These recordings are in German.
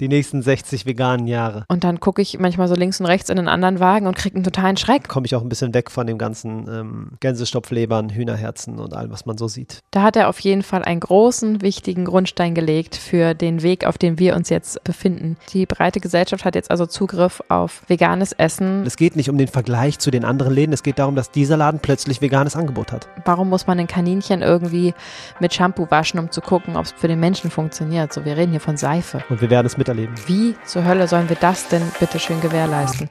Die nächsten 60 veganen Jahre. Und dann gucke ich manchmal so links und rechts in einen anderen Wagen und kriege einen totalen Schreck. Komme ich auch ein bisschen weg von dem ganzen ähm, Gänsestopflebern, Hühnerherzen und allem, was man so sieht. Da hat er auf jeden Fall einen großen, wichtigen Grundstein gelegt für den Weg, auf dem wir uns jetzt befinden. Die breite Gesellschaft hat jetzt also Zugriff auf veganes Essen. Es geht nicht um den Vergleich zu den anderen Läden, es geht darum, dass dieser Laden plötzlich veganes Angebot hat. Warum muss man ein Kaninchen irgendwie mit Shampoo waschen, um zu gucken, ob es für den Menschen funktioniert? So, wir reden hier von Seife. Und wir werden es miterleben. Wie zur Hölle sollen wir das denn bitte schön gewährleisten?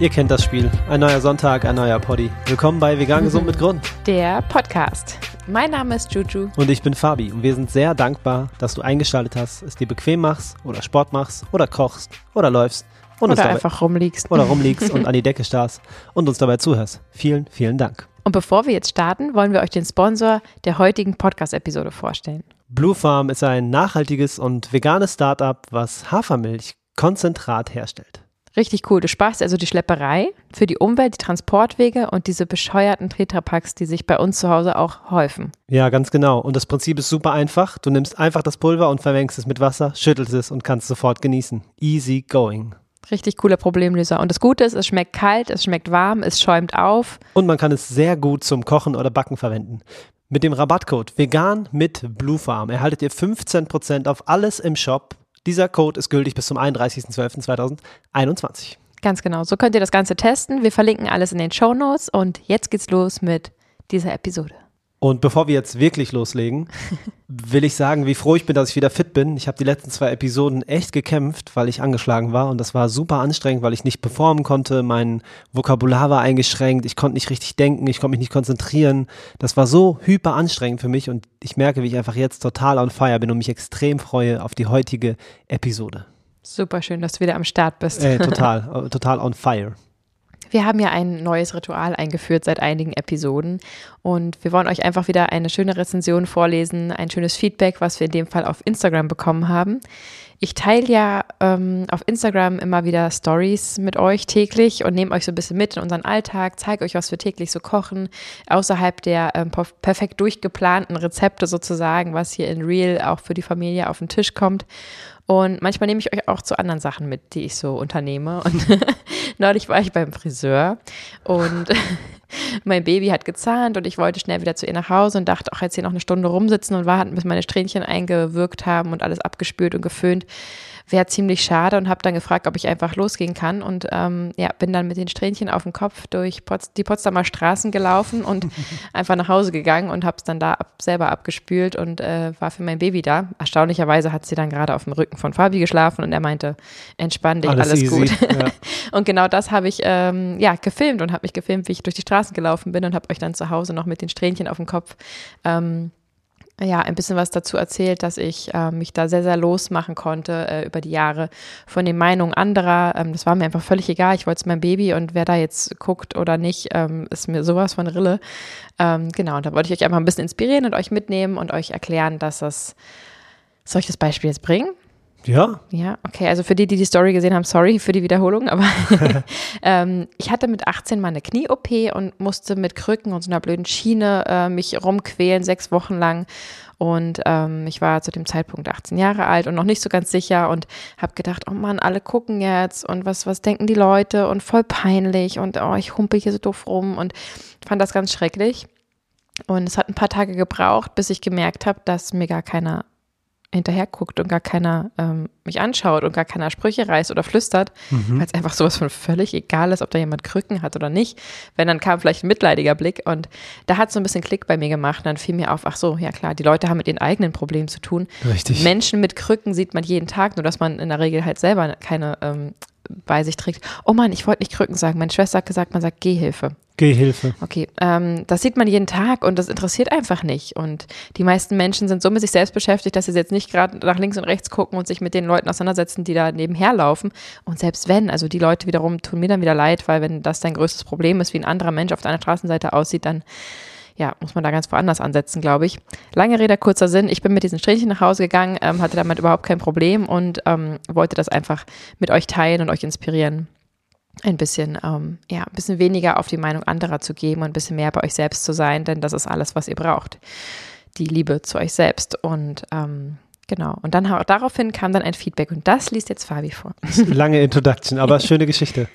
Ihr kennt das Spiel. Ein neuer Sonntag, ein neuer Poddy. Willkommen bei Vegan Gesund mit Grund. Der Podcast. Mein Name ist Juju. Und ich bin Fabi. Und wir sind sehr dankbar, dass du eingeschaltet hast, es dir bequem machst oder Sport machst oder kochst oder läufst. Und oder einfach rumliegst. Oder rumliegst und an die Decke starrst und uns dabei zuhörst. Vielen, vielen Dank. Und bevor wir jetzt starten, wollen wir euch den Sponsor der heutigen Podcast-Episode vorstellen. Blue Farm ist ein nachhaltiges und veganes Startup, was Hafermilch konzentrat herstellt. Richtig cool. Du sparst also die Schlepperei für die Umwelt, die Transportwege und diese bescheuerten Tetrapacks, die sich bei uns zu Hause auch häufen. Ja, ganz genau. Und das Prinzip ist super einfach. Du nimmst einfach das Pulver und vermengst es mit Wasser, schüttelst es und kannst sofort genießen. Easy going. Richtig cooler Problemlöser. Und das Gute ist, es schmeckt kalt, es schmeckt warm, es schäumt auf. Und man kann es sehr gut zum Kochen oder Backen verwenden. Mit dem Rabattcode vegan mit Bluefarm erhaltet ihr 15% auf alles im Shop. Dieser Code ist gültig bis zum 31.12.2021. Ganz genau. So könnt ihr das Ganze testen. Wir verlinken alles in den Show Notes. Und jetzt geht's los mit dieser Episode. Und bevor wir jetzt wirklich loslegen, will ich sagen, wie froh ich bin, dass ich wieder fit bin. Ich habe die letzten zwei Episoden echt gekämpft, weil ich angeschlagen war und das war super anstrengend, weil ich nicht performen konnte. Mein Vokabular war eingeschränkt, ich konnte nicht richtig denken, ich konnte mich nicht konzentrieren. Das war so hyper anstrengend für mich und ich merke, wie ich einfach jetzt total on fire bin und mich extrem freue auf die heutige Episode. Super schön, dass du wieder am Start bist. Ey, total, total on fire. Wir haben ja ein neues Ritual eingeführt seit einigen Episoden und wir wollen euch einfach wieder eine schöne Rezension vorlesen, ein schönes Feedback, was wir in dem Fall auf Instagram bekommen haben. Ich teile ja ähm, auf Instagram immer wieder Stories mit euch täglich und nehme euch so ein bisschen mit in unseren Alltag, zeige euch, was wir täglich so kochen, außerhalb der ähm, perfekt durchgeplanten Rezepte sozusagen, was hier in Real auch für die Familie auf den Tisch kommt. Und manchmal nehme ich euch auch zu anderen Sachen mit, die ich so unternehme. Und neulich war ich beim Friseur und mein Baby hat gezahnt und ich wollte schnell wieder zu ihr nach Hause und dachte auch jetzt hier noch eine Stunde rumsitzen und warten, bis meine Strähnchen eingewirkt haben und alles abgespült und geföhnt wäre ziemlich schade und habe dann gefragt, ob ich einfach losgehen kann und ähm, ja, bin dann mit den Strähnchen auf dem Kopf durch Pots die Potsdamer Straßen gelaufen und einfach nach Hause gegangen und habe es dann da ab, selber abgespült und äh, war für mein Baby da. Erstaunlicherweise hat sie dann gerade auf dem Rücken von Fabi geschlafen und er meinte, entspann dich, alles, alles gut. Ja. und genau das habe ich ähm, ja gefilmt und habe mich gefilmt, wie ich durch die Straßen gelaufen bin und habe euch dann zu Hause noch mit den Strähnchen auf dem Kopf ähm, ja, ein bisschen was dazu erzählt, dass ich äh, mich da sehr, sehr losmachen konnte äh, über die Jahre von den Meinungen anderer. Ähm, das war mir einfach völlig egal. Ich wollte es mein Baby und wer da jetzt guckt oder nicht, ähm, ist mir sowas von Rille. Ähm, genau, und da wollte ich euch einfach ein bisschen inspirieren und euch mitnehmen und euch erklären, dass das, soll ich das Beispiel jetzt bringen? Ja. Ja, okay. Also für die, die die Story gesehen haben, sorry für die Wiederholung, aber ähm, ich hatte mit 18 mal eine Knie-OP und musste mit Krücken und so einer blöden Schiene äh, mich rumquälen, sechs Wochen lang. Und ähm, ich war zu dem Zeitpunkt 18 Jahre alt und noch nicht so ganz sicher und habe gedacht, oh Mann, alle gucken jetzt und was, was denken die Leute und voll peinlich und oh, ich humpel hier so doof rum und fand das ganz schrecklich. Und es hat ein paar Tage gebraucht, bis ich gemerkt habe, dass mir gar keiner hinterher guckt und gar keiner ähm, mich anschaut und gar keiner Sprüche reißt oder flüstert, mhm. weil es einfach sowas von völlig egal ist, ob da jemand Krücken hat oder nicht. Wenn dann kam vielleicht ein mitleidiger Blick und da hat so ein bisschen Klick bei mir gemacht und dann fiel mir auf, ach so, ja klar, die Leute haben mit ihren eigenen Problemen zu tun. Richtig. Menschen mit Krücken sieht man jeden Tag, nur dass man in der Regel halt selber keine ähm, bei sich trägt. Oh Mann, ich wollte nicht Krücken sagen. Meine Schwester hat gesagt, man sagt Gehhilfe. Gehhilfe. Okay, ähm, das sieht man jeden Tag und das interessiert einfach nicht. Und die meisten Menschen sind so mit sich selbst beschäftigt, dass sie jetzt nicht gerade nach links und rechts gucken und sich mit den Leuten auseinandersetzen, die da nebenher laufen. Und selbst wenn, also die Leute wiederum tun mir dann wieder leid, weil wenn das dein größtes Problem ist, wie ein anderer Mensch auf deiner Straßenseite aussieht, dann ja, muss man da ganz woanders ansetzen, glaube ich. Lange Rede, kurzer Sinn. Ich bin mit diesen Strähnchen nach Hause gegangen, ähm, hatte damit überhaupt kein Problem und ähm, wollte das einfach mit euch teilen und euch inspirieren. ein bisschen, ähm, ja, ein bisschen weniger auf die Meinung anderer zu geben und ein bisschen mehr bei euch selbst zu sein, denn das ist alles, was ihr braucht. Die Liebe zu euch selbst. Und ähm, genau. Und dann daraufhin kam dann ein Feedback und das liest jetzt Fabi vor. Lange Introduction, aber schöne Geschichte.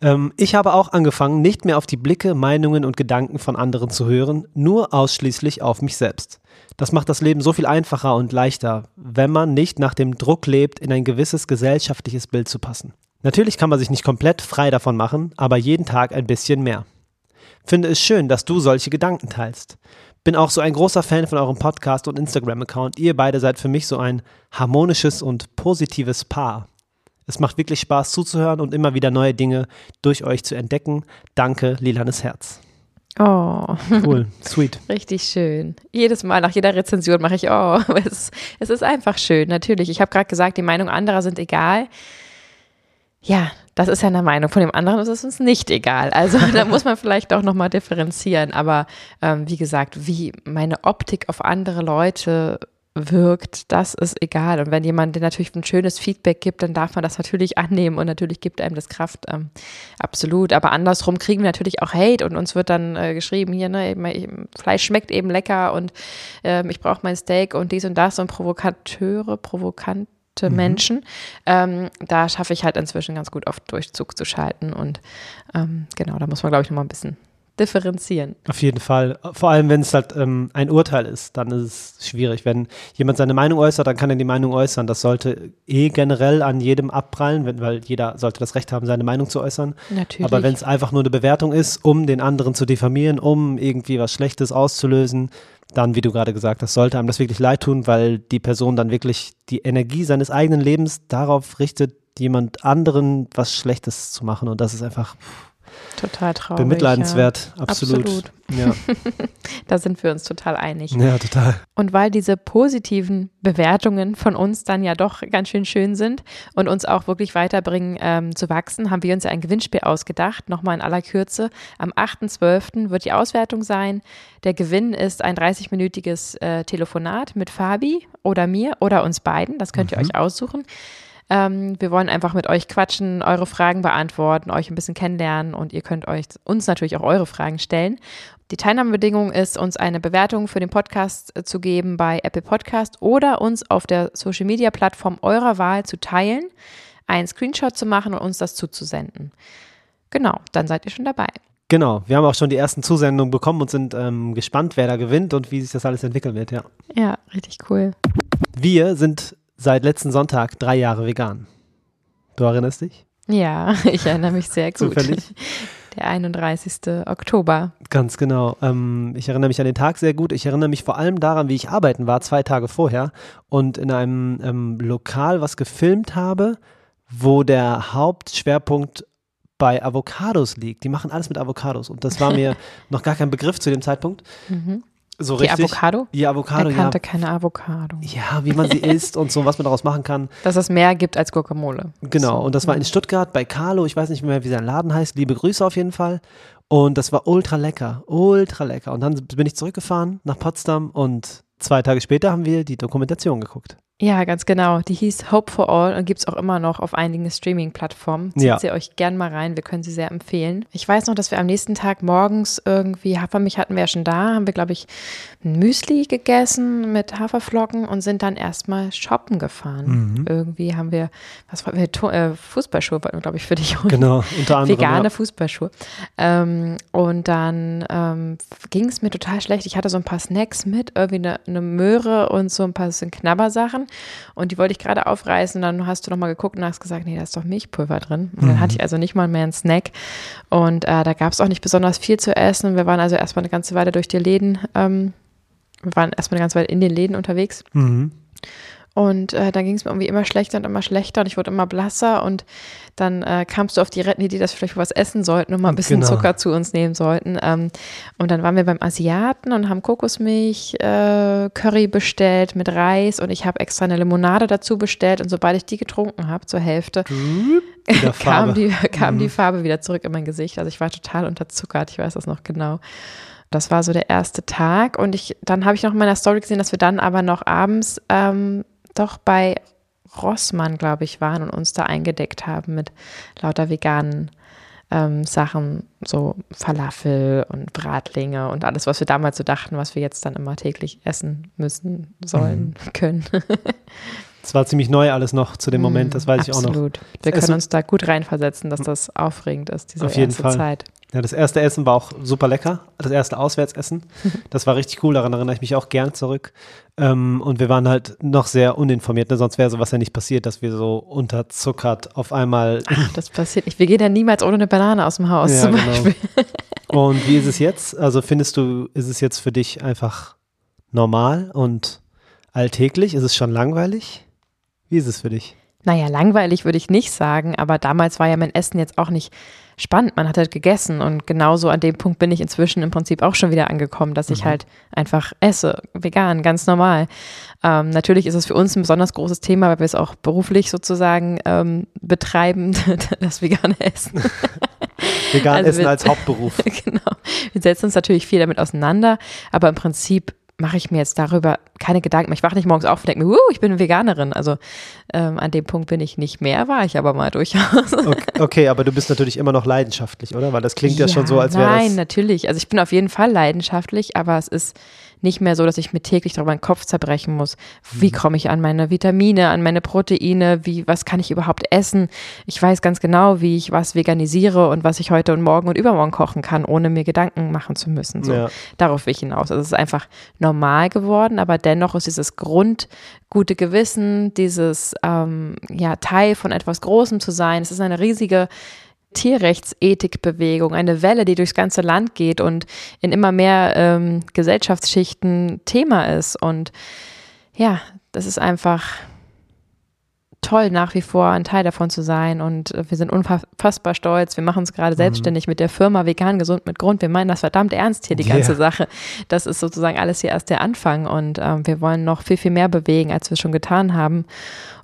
Ähm, ich habe auch angefangen, nicht mehr auf die Blicke, Meinungen und Gedanken von anderen zu hören, nur ausschließlich auf mich selbst. Das macht das Leben so viel einfacher und leichter, wenn man nicht nach dem Druck lebt, in ein gewisses gesellschaftliches Bild zu passen. Natürlich kann man sich nicht komplett frei davon machen, aber jeden Tag ein bisschen mehr. Finde es schön, dass du solche Gedanken teilst. Bin auch so ein großer Fan von eurem Podcast und Instagram-Account. Ihr beide seid für mich so ein harmonisches und positives Paar. Es macht wirklich Spaß zuzuhören und immer wieder neue Dinge durch euch zu entdecken. Danke, Lilanes Herz. Oh. Cool, sweet. Richtig schön. Jedes Mal nach jeder Rezension mache ich, oh, es, es ist einfach schön, natürlich. Ich habe gerade gesagt, die Meinung anderer sind egal. Ja, das ist ja eine Meinung. Von dem anderen ist es uns nicht egal. Also da muss man vielleicht auch nochmal differenzieren. Aber ähm, wie gesagt, wie meine Optik auf andere Leute wirkt, das ist egal. Und wenn jemand dir natürlich ein schönes Feedback gibt, dann darf man das natürlich annehmen und natürlich gibt einem das Kraft. Ähm, absolut. Aber andersrum kriegen wir natürlich auch Hate und uns wird dann äh, geschrieben, hier, ne, eben, Fleisch schmeckt eben lecker und äh, ich brauche mein Steak und dies und das und Provokateure, provokant mhm. Menschen. Ähm, da schaffe ich halt inzwischen ganz gut auf Durchzug zu schalten. Und ähm, genau, da muss man, glaube ich, nochmal ein bisschen differenzieren. Auf jeden Fall. Vor allem, wenn es halt ähm, ein Urteil ist, dann ist es schwierig. Wenn jemand seine Meinung äußert, dann kann er die Meinung äußern. Das sollte eh generell an jedem abprallen, wenn, weil jeder sollte das Recht haben, seine Meinung zu äußern. Natürlich. Aber wenn es einfach nur eine Bewertung ist, um den anderen zu diffamieren, um irgendwie was Schlechtes auszulösen, dann, wie du gerade gesagt hast, sollte einem das wirklich leid tun, weil die Person dann wirklich die Energie seines eigenen Lebens darauf richtet, jemand anderen was Schlechtes zu machen. Und das ist einfach. Pff, Total traurig. Bemitleidenswert, ja. absolut. absolut. Ja. da sind wir uns total einig. Ja, total. Und weil diese positiven Bewertungen von uns dann ja doch ganz schön schön sind und uns auch wirklich weiterbringen ähm, zu wachsen, haben wir uns ja ein Gewinnspiel ausgedacht. Nochmal in aller Kürze. Am 8.12. wird die Auswertung sein. Der Gewinn ist ein 30-minütiges äh, Telefonat mit Fabi oder mir oder uns beiden. Das könnt ihr mhm. euch aussuchen. Ähm, wir wollen einfach mit euch quatschen, eure Fragen beantworten, euch ein bisschen kennenlernen und ihr könnt euch uns natürlich auch eure Fragen stellen. Die Teilnahmebedingung ist, uns eine Bewertung für den Podcast äh, zu geben bei Apple Podcast oder uns auf der Social Media Plattform eurer Wahl zu teilen, einen Screenshot zu machen und uns das zuzusenden. Genau, dann seid ihr schon dabei. Genau, wir haben auch schon die ersten Zusendungen bekommen und sind ähm, gespannt, wer da gewinnt und wie sich das alles entwickeln wird, ja. Ja, richtig cool. Wir sind seit letzten Sonntag drei Jahre vegan. Du erinnerst dich? Ja, ich erinnere mich sehr gut. Zufällig? Der 31. Oktober. Ganz genau. Ähm, ich erinnere mich an den Tag sehr gut. Ich erinnere mich vor allem daran, wie ich arbeiten war, zwei Tage vorher und in einem ähm, Lokal was gefilmt habe, wo der Hauptschwerpunkt bei Avocados liegt. Die machen alles mit Avocados und das war mir noch gar kein Begriff zu dem Zeitpunkt. Mhm. So die richtig. Avocado? Die Avocado, er kannte ja. keine Avocado. Ja, wie man sie isst und so, was man daraus machen kann. Dass es mehr gibt als Guacamole. Genau, so. und das war in Stuttgart bei Carlo, ich weiß nicht mehr, wie sein Laden heißt. Liebe Grüße auf jeden Fall. Und das war ultra lecker, ultra lecker. Und dann bin ich zurückgefahren nach Potsdam und zwei Tage später haben wir die Dokumentation geguckt. Ja, ganz genau. Die hieß Hope for All und gibt es auch immer noch auf einigen Streaming-Plattformen. Zieht ja. sie euch gern mal rein. Wir können sie sehr empfehlen. Ich weiß noch, dass wir am nächsten Tag morgens irgendwie, Hafermilch hatten wir ja schon da, haben wir, glaube ich, ein Müsli gegessen mit Haferflocken und sind dann erstmal shoppen gefahren. Mhm. Irgendwie haben wir, was war wir, äh, Fußballschuhe wollten wir, glaube ich, für dich. Genau, unter anderem. Vegane ja. Fußballschuhe. Ähm, und dann ähm, ging es mir total schlecht. Ich hatte so ein paar Snacks mit, irgendwie eine, eine Möhre und so ein paar so Knabbersachen. Und die wollte ich gerade aufreißen. Dann hast du nochmal geguckt und hast gesagt, nee, da ist doch Milchpulver drin. Und dann mhm. hatte ich also nicht mal mehr einen Snack. Und äh, da gab es auch nicht besonders viel zu essen. Wir waren also erstmal eine ganze Weile durch die Läden. Ähm, wir waren erstmal eine ganze Weile in den Läden unterwegs. Mhm. Und äh, dann ging es mir irgendwie immer schlechter und immer schlechter und ich wurde immer blasser und dann äh, kamst du auf die retten dass wir vielleicht was essen sollten und mal ein bisschen genau. Zucker zu uns nehmen sollten. Ähm, und dann waren wir beim Asiaten und haben Kokosmilch äh, Curry bestellt mit Reis und ich habe extra eine Limonade dazu bestellt und sobald ich die getrunken habe, zur Hälfte, kam, die, kam mhm. die Farbe wieder zurück in mein Gesicht. Also ich war total unterzuckert, ich weiß das noch genau. Das war so der erste Tag und ich, dann habe ich noch in meiner Story gesehen, dass wir dann aber noch abends ähm, doch bei Rossmann, glaube ich, waren und uns da eingedeckt haben mit lauter veganen ähm, Sachen, so Falafel und Bratlinge und alles, was wir damals so dachten, was wir jetzt dann immer täglich essen müssen, sollen, mhm. können. Es war ziemlich neu alles noch zu dem Moment, das weiß Absolut. ich auch noch. Absolut. Wir können uns da gut reinversetzen, dass das aufregend ist, diese Auf jeden erste Fall. Zeit. Ja, das erste Essen war auch super lecker. Das erste Auswärtsessen. Das war richtig cool, daran erinnere ich mich auch gern zurück. Ähm, und wir waren halt noch sehr uninformiert, ne? sonst wäre sowas ja nicht passiert, dass wir so unterzuckert auf einmal. Ach, das passiert nicht. Wir gehen ja niemals ohne eine Banane aus dem Haus ja, zum genau. Beispiel. Und wie ist es jetzt? Also findest du, ist es jetzt für dich einfach normal und alltäglich? Ist es schon langweilig? Wie ist es für dich? Naja, langweilig würde ich nicht sagen, aber damals war ja mein Essen jetzt auch nicht spannend. Man hat halt gegessen und genauso an dem Punkt bin ich inzwischen im Prinzip auch schon wieder angekommen, dass ich mhm. halt einfach esse, vegan, ganz normal. Ähm, natürlich ist es für uns ein besonders großes Thema, weil wir es auch beruflich sozusagen ähm, betreiben, das vegane Essen. Vegan also Essen wir, als Hauptberuf. genau. Wir setzen uns natürlich viel damit auseinander, aber im Prinzip mache ich mir jetzt darüber keine Gedanken mehr. Ich wache nicht morgens auf und denke mir, uh, ich bin Veganerin. Also ähm, an dem Punkt bin ich nicht mehr, war ich aber mal durchaus. Okay, okay, aber du bist natürlich immer noch leidenschaftlich, oder? Weil das klingt ja, ja schon so, als wäre das. Nein, natürlich. Also ich bin auf jeden Fall leidenschaftlich, aber es ist nicht mehr so, dass ich mir täglich darüber den Kopf zerbrechen muss. Wie mhm. komme ich an meine Vitamine, an meine Proteine? Wie, was kann ich überhaupt essen? Ich weiß ganz genau, wie ich was veganisiere und was ich heute und morgen und übermorgen kochen kann, ohne mir Gedanken machen zu müssen. So, ja. darauf will ich hinaus. Also es ist einfach normal geworden, aber dennoch ist dieses grundgute Gewissen, dieses ähm, ja, Teil von etwas Großem zu sein. Es ist eine riesige Tierrechtsethikbewegung, eine Welle, die durchs ganze Land geht und in immer mehr ähm, Gesellschaftsschichten Thema ist. Und ja, das ist einfach toll, nach wie vor ein Teil davon zu sein. Und wir sind unfassbar stolz. Wir machen uns gerade mhm. selbstständig mit der Firma Vegan Gesund mit Grund. Wir meinen das verdammt ernst hier, die ganze yeah. Sache. Das ist sozusagen alles hier erst der Anfang. Und ähm, wir wollen noch viel, viel mehr bewegen, als wir schon getan haben.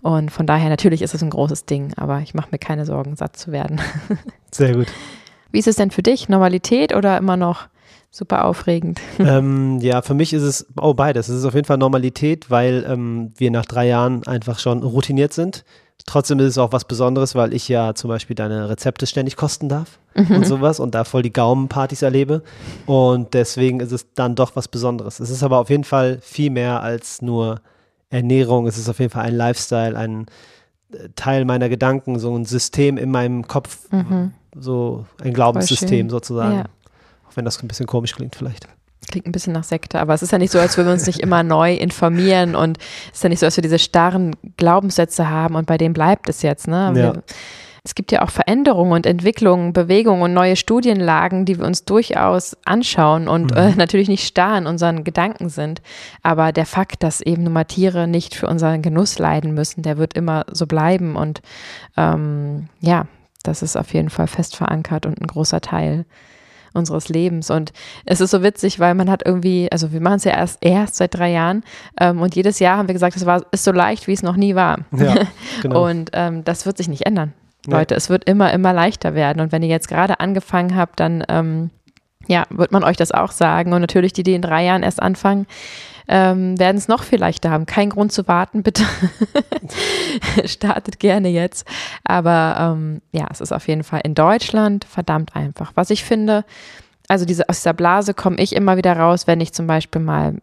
Und von daher, natürlich ist es ein großes Ding, aber ich mache mir keine Sorgen, satt zu werden. Sehr gut. Wie ist es denn für dich? Normalität oder immer noch super aufregend? Ähm, ja, für mich ist es, oh beides. Es ist auf jeden Fall Normalität, weil ähm, wir nach drei Jahren einfach schon routiniert sind. Trotzdem ist es auch was Besonderes, weil ich ja zum Beispiel deine Rezepte ständig kosten darf mhm. und sowas und da voll die Gaumenpartys erlebe. Und deswegen ist es dann doch was Besonderes. Es ist aber auf jeden Fall viel mehr als nur Ernährung. Es ist auf jeden Fall ein Lifestyle, ein äh, Teil meiner Gedanken, so ein System in meinem Kopf, mhm. so ein Glaubenssystem sozusagen. Ja wenn das ein bisschen komisch klingt vielleicht. Klingt ein bisschen nach Sekte, aber es ist ja nicht so, als würden wir uns nicht immer neu informieren und es ist ja nicht so, als wir diese starren Glaubenssätze haben und bei denen bleibt es jetzt. Ne? Ja. es gibt ja auch Veränderungen und Entwicklungen, Bewegungen und neue Studienlagen, die wir uns durchaus anschauen und mhm. äh, natürlich nicht starr in unseren Gedanken sind. Aber der Fakt, dass eben nun mal Tiere nicht für unseren Genuss leiden müssen, der wird immer so bleiben. Und ähm, ja, das ist auf jeden Fall fest verankert und ein großer Teil unseres Lebens. Und es ist so witzig, weil man hat irgendwie, also wir machen es ja erst, erst seit drei Jahren ähm, und jedes Jahr haben wir gesagt, es war, ist so leicht, wie es noch nie war. Ja, genau. und ähm, das wird sich nicht ändern. Leute, ja. es wird immer, immer leichter werden. Und wenn ihr jetzt gerade angefangen habt, dann ähm, ja, wird man euch das auch sagen. Und natürlich die, die in drei Jahren erst anfangen, ähm, werden es noch viel leichter haben. Kein Grund zu warten, bitte. Startet gerne jetzt. Aber ähm, ja, es ist auf jeden Fall in Deutschland verdammt einfach. Was ich finde, also diese, aus dieser Blase komme ich immer wieder raus, wenn ich zum Beispiel mal,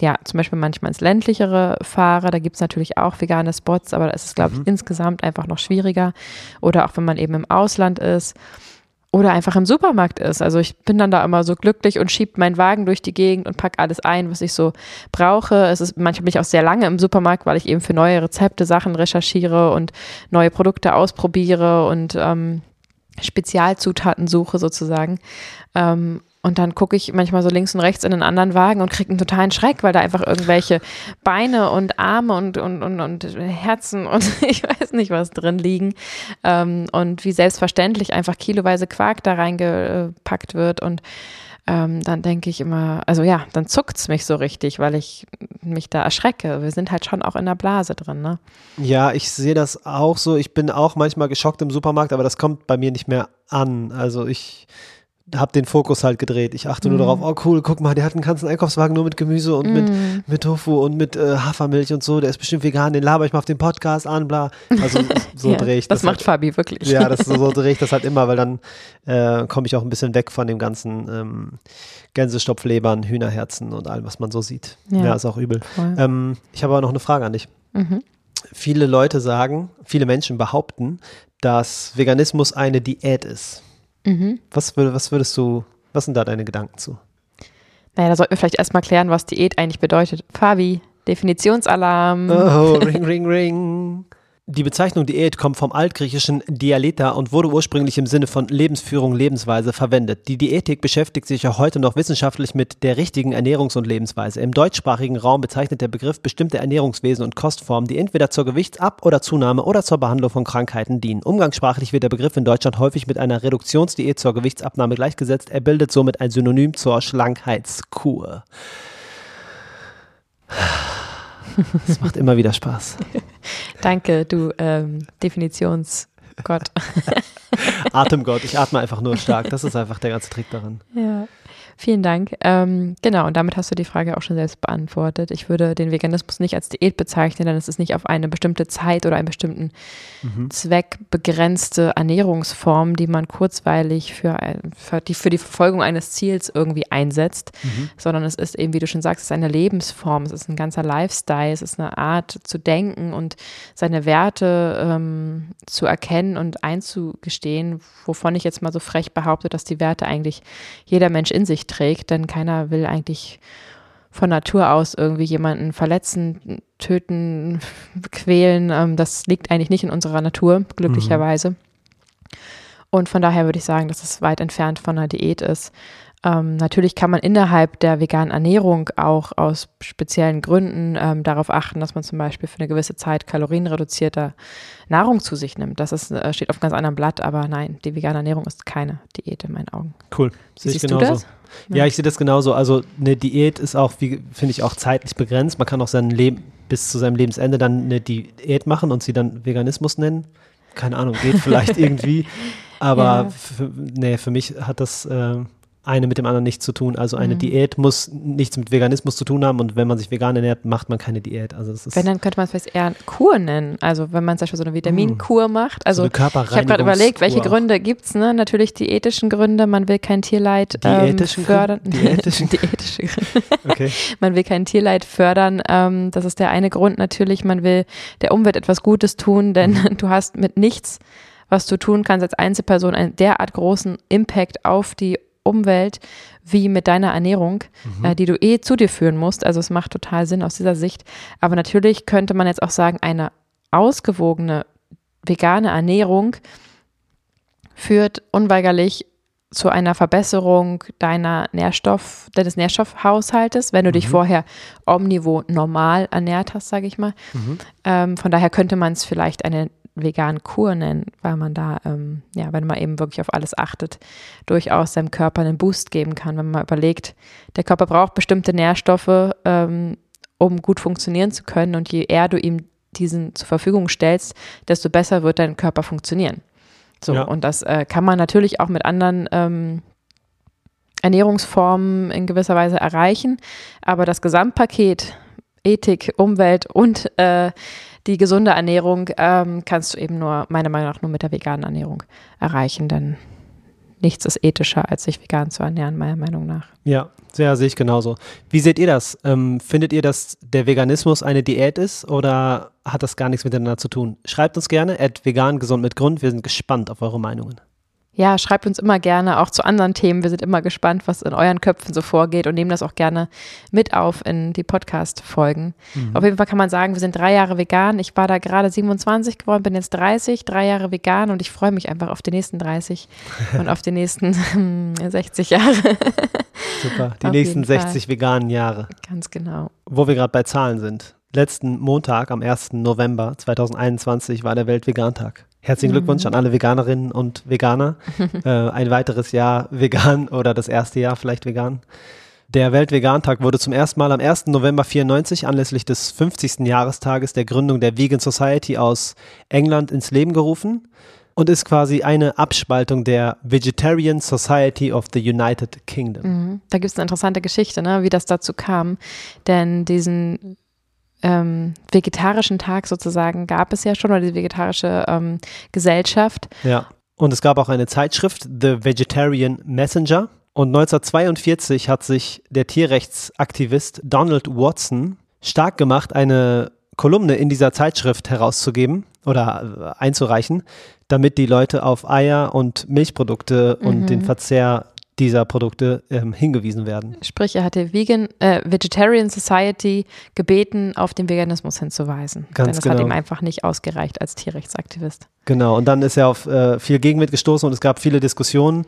ja, zum Beispiel manchmal ins ländlichere fahre. Da gibt es natürlich auch vegane Spots, aber da ist es, glaube ich, mhm. insgesamt einfach noch schwieriger. Oder auch wenn man eben im Ausland ist oder einfach im Supermarkt ist. Also ich bin dann da immer so glücklich und schiebe meinen Wagen durch die Gegend und packe alles ein, was ich so brauche. Es ist manchmal bin ich auch sehr lange im Supermarkt, weil ich eben für neue Rezepte Sachen recherchiere und neue Produkte ausprobiere und ähm, Spezialzutaten suche sozusagen. Ähm, und dann gucke ich manchmal so links und rechts in einen anderen Wagen und kriege einen totalen Schreck, weil da einfach irgendwelche Beine und Arme und, und, und, und Herzen und ich weiß nicht was drin liegen. Ähm, und wie selbstverständlich einfach kiloweise Quark da reingepackt wird. Und ähm, dann denke ich immer, also ja, dann zuckt es mich so richtig, weil ich mich da erschrecke. Wir sind halt schon auch in der Blase drin, ne? Ja, ich sehe das auch so. Ich bin auch manchmal geschockt im Supermarkt, aber das kommt bei mir nicht mehr an. Also ich habe den Fokus halt gedreht. Ich achte nur Mhm. darauf, oh cool, guck mal, der hat einen ganzen Einkaufswagen nur mit Gemüse und mit, Mm. mit Tofu und mit äh, Hafermilch und so. Der ist bestimmt vegan, den laber ich mal auf den Podcast an, bla. Also so ja, drehe ich das das. macht halt. Fabi wirklich. Ja, das, so, drehe ich das halt immer, weil dann äh, komme ich auch ein bisschen weg von dem ganzen ähm, Gänsestopflebern, Hühnerherzen und allem, was man so sieht. Ja. Ja, ist auch übel. Ähm, ich habe aber noch eine Frage an dich. Mhm. Viele Leute sagen, viele Menschen behaupten, dass Veganismus eine Diät ist. Mhm. Was, würd, was würdest du, was sind da deine Gedanken zu? Naja, da sollten wir vielleicht erstmal klären, was Diät eigentlich bedeutet. Fabi, Definitionsalarm. Oh, ring, ring, ring. Die Bezeichnung Diät kommt vom altgriechischen Dialeta und wurde ursprünglich im Sinne von Lebensführung, Lebensweise verwendet. Die Diätik beschäftigt sich auch heute noch wissenschaftlich mit der richtigen Ernährungs- und Lebensweise. Im deutschsprachigen Raum bezeichnet der Begriff bestimmte Ernährungswesen und Kostformen, die entweder zur Gewichtsab- oder Zunahme oder zur Behandlung von Krankheiten dienen. Umgangssprachlich wird der Begriff in Deutschland häufig mit einer Reduktionsdiät zur Gewichtsabnahme gleichgesetzt. Er bildet somit ein Synonym zur Schlankheitskur. Es macht immer wieder Spaß. Danke, du ähm, Definitionsgott. Atemgott, ich atme einfach nur stark. Das ist einfach der ganze Trick daran. ja. Vielen Dank. Ähm, genau, und damit hast du die Frage auch schon selbst beantwortet. Ich würde den Veganismus nicht als Diät bezeichnen, denn es ist nicht auf eine bestimmte Zeit oder einen bestimmten Zweck begrenzte Ernährungsform, die man kurzweilig für, für, die, für die Verfolgung eines Ziels irgendwie einsetzt, sondern es ist eben, wie du schon sagst, es ist eine Lebensform, es ist ein ganzer Lifestyle, es ist eine Art zu denken und seine Werte ähm, zu erkennen und einzugestehen, wovon ich jetzt mal so frech behaupte, dass die Werte eigentlich jeder Mensch in sich trägt, denn keiner will eigentlich von Natur aus irgendwie jemanden verletzen, töten, quälen. Ähm, das liegt eigentlich nicht in unserer Natur, glücklicherweise. Und von daher würde ich sagen, dass es weit entfernt von einer Diät ist. Ähm, natürlich kann man innerhalb der veganen Ernährung auch aus speziellen Gründen ähm, darauf achten, dass man zum Beispiel für eine gewisse Zeit kalorienreduzierter Nahrung zu sich nimmt. Das ist, äh, steht auf ganz anderen Blatt, aber nein, die vegane Ernährung ist keine Diät in meinen Augen. Cool. Sehe ich Siehst du genauso. das? Ja, ich sehe das genauso. Also eine Diät ist auch, wie finde ich, auch zeitlich begrenzt. Man kann auch sein Leben bis zu seinem Lebensende dann eine Diät machen und sie dann Veganismus nennen. Keine Ahnung, geht vielleicht irgendwie. Aber Ja. für, nee, für mich hat das äh, eine mit dem anderen nichts zu tun. Also Mhm. eine Diät muss nichts mit Veganismus zu tun haben und wenn man sich vegan ernährt, macht man keine Diät. Also das ist Wenn, dann könnte man es vielleicht eher Kur nennen. Also wenn man zum Beispiel so eine Vitaminkur macht. Also so ich habe gerade überlegt, welche. Gründe gibt es? Ne? Natürlich die ethischen Gründe. Man will kein Tierleid ähm, fördern. Diätischen? die ethische Gründe. Okay. Man will kein Tierleid fördern. Ähm, das ist der eine Grund natürlich. Man will der Umwelt etwas Gutes tun, denn Mhm. du hast mit nichts, was du tun kannst als Einzelperson, einen derart großen Impact auf die Umwelt wie mit deiner Ernährung, Mhm. äh, die du eh zu dir führen musst. Also es macht total Sinn aus dieser Sicht. Aber natürlich könnte man jetzt auch sagen, eine ausgewogene vegane Ernährung führt unweigerlich zu einer Verbesserung deiner Nährstoff, deines Nährstoffhaushaltes, wenn du dich vorher omnivor normal ernährt hast, sage ich mal. Ähm, von daher könnte man es vielleicht eine vegane Kur nennen, weil man da, ähm, ja, wenn man eben wirklich auf alles achtet, durchaus seinem Körper einen Boost geben kann, wenn man überlegt, der Körper braucht bestimmte Nährstoffe, ähm, um gut funktionieren zu können und je eher du ihm diesen zur Verfügung stellst, desto besser wird dein Körper funktionieren. So, Ja. und das äh, kann man natürlich auch mit anderen ähm, Ernährungsformen in gewisser Weise erreichen, aber das Gesamtpaket Ethik, Umwelt und äh, die gesunde Ernährung ähm, kannst du eben nur, meiner Meinung nach, nur mit der veganen Ernährung erreichen, denn nichts ist ethischer, als sich vegan zu ernähren, meiner Meinung nach. Ja, sehr, sehe ich genauso. Wie seht ihr das? Ähm, findet ihr, dass der Veganismus eine Diät ist oder hat das gar nichts miteinander zu tun? Schreibt uns gerne, at vegan gesund mit Grund. Wir sind gespannt auf eure Meinungen. Ja, schreibt uns immer gerne auch zu anderen Themen. Wir sind immer gespannt, was in euren Köpfen so vorgeht und nehmen das auch gerne mit auf in die Podcast-Folgen. Auf jeden Fall kann man sagen, wir sind drei Jahre vegan. Ich war da gerade 27 geworden, bin jetzt 30, drei Jahre vegan und ich freue mich einfach auf die nächsten 30 und auf die nächsten hm, 60 Jahre. Super. Die Auf nächsten jeden Fall. 60 veganen Jahre. Ganz genau. Wo wir gerade bei Zahlen sind. Letzten Montag, am 1. November 2021, war der Weltvegantag. Herzlichen Glückwunsch an alle Veganerinnen und Veganer. äh, ein weiteres Jahr vegan oder das erste Jahr vielleicht vegan. Der Weltvegantag wurde zum ersten Mal am 1. November 94 anlässlich des 50. Jahrestages der Gründung der Vegan Society aus England ins Leben gerufen. und ist quasi eine Abspaltung der Vegetarian Society of the United Kingdom. Mhm. Da gibt es eine interessante Geschichte, ne, wie das dazu kam. Denn diesen ähm, vegetarischen Tag sozusagen gab es ja schon, oder die vegetarische ähm, Gesellschaft. Ja. Und es gab auch eine Zeitschrift, The Vegetarian Messenger. Und 1942 hat sich der Tierrechtsaktivist Donald Watson stark gemacht, eine Kolumne in dieser Zeitschrift herauszugeben oder äh, einzureichen, damit die Leute auf Eier und Milchprodukte mhm. und den Verzehr dieser Produkte ähm, hingewiesen werden. Sprich, er hat die Vegan, äh, Vegetarian Society gebeten, auf den Veganismus hinzuweisen. Ganz Denn das genau. hat ihm einfach nicht ausgereicht als Tierrechtsaktivist. Genau, und dann ist er auf äh, viel Gegenwind gestoßen und es gab viele Diskussionen.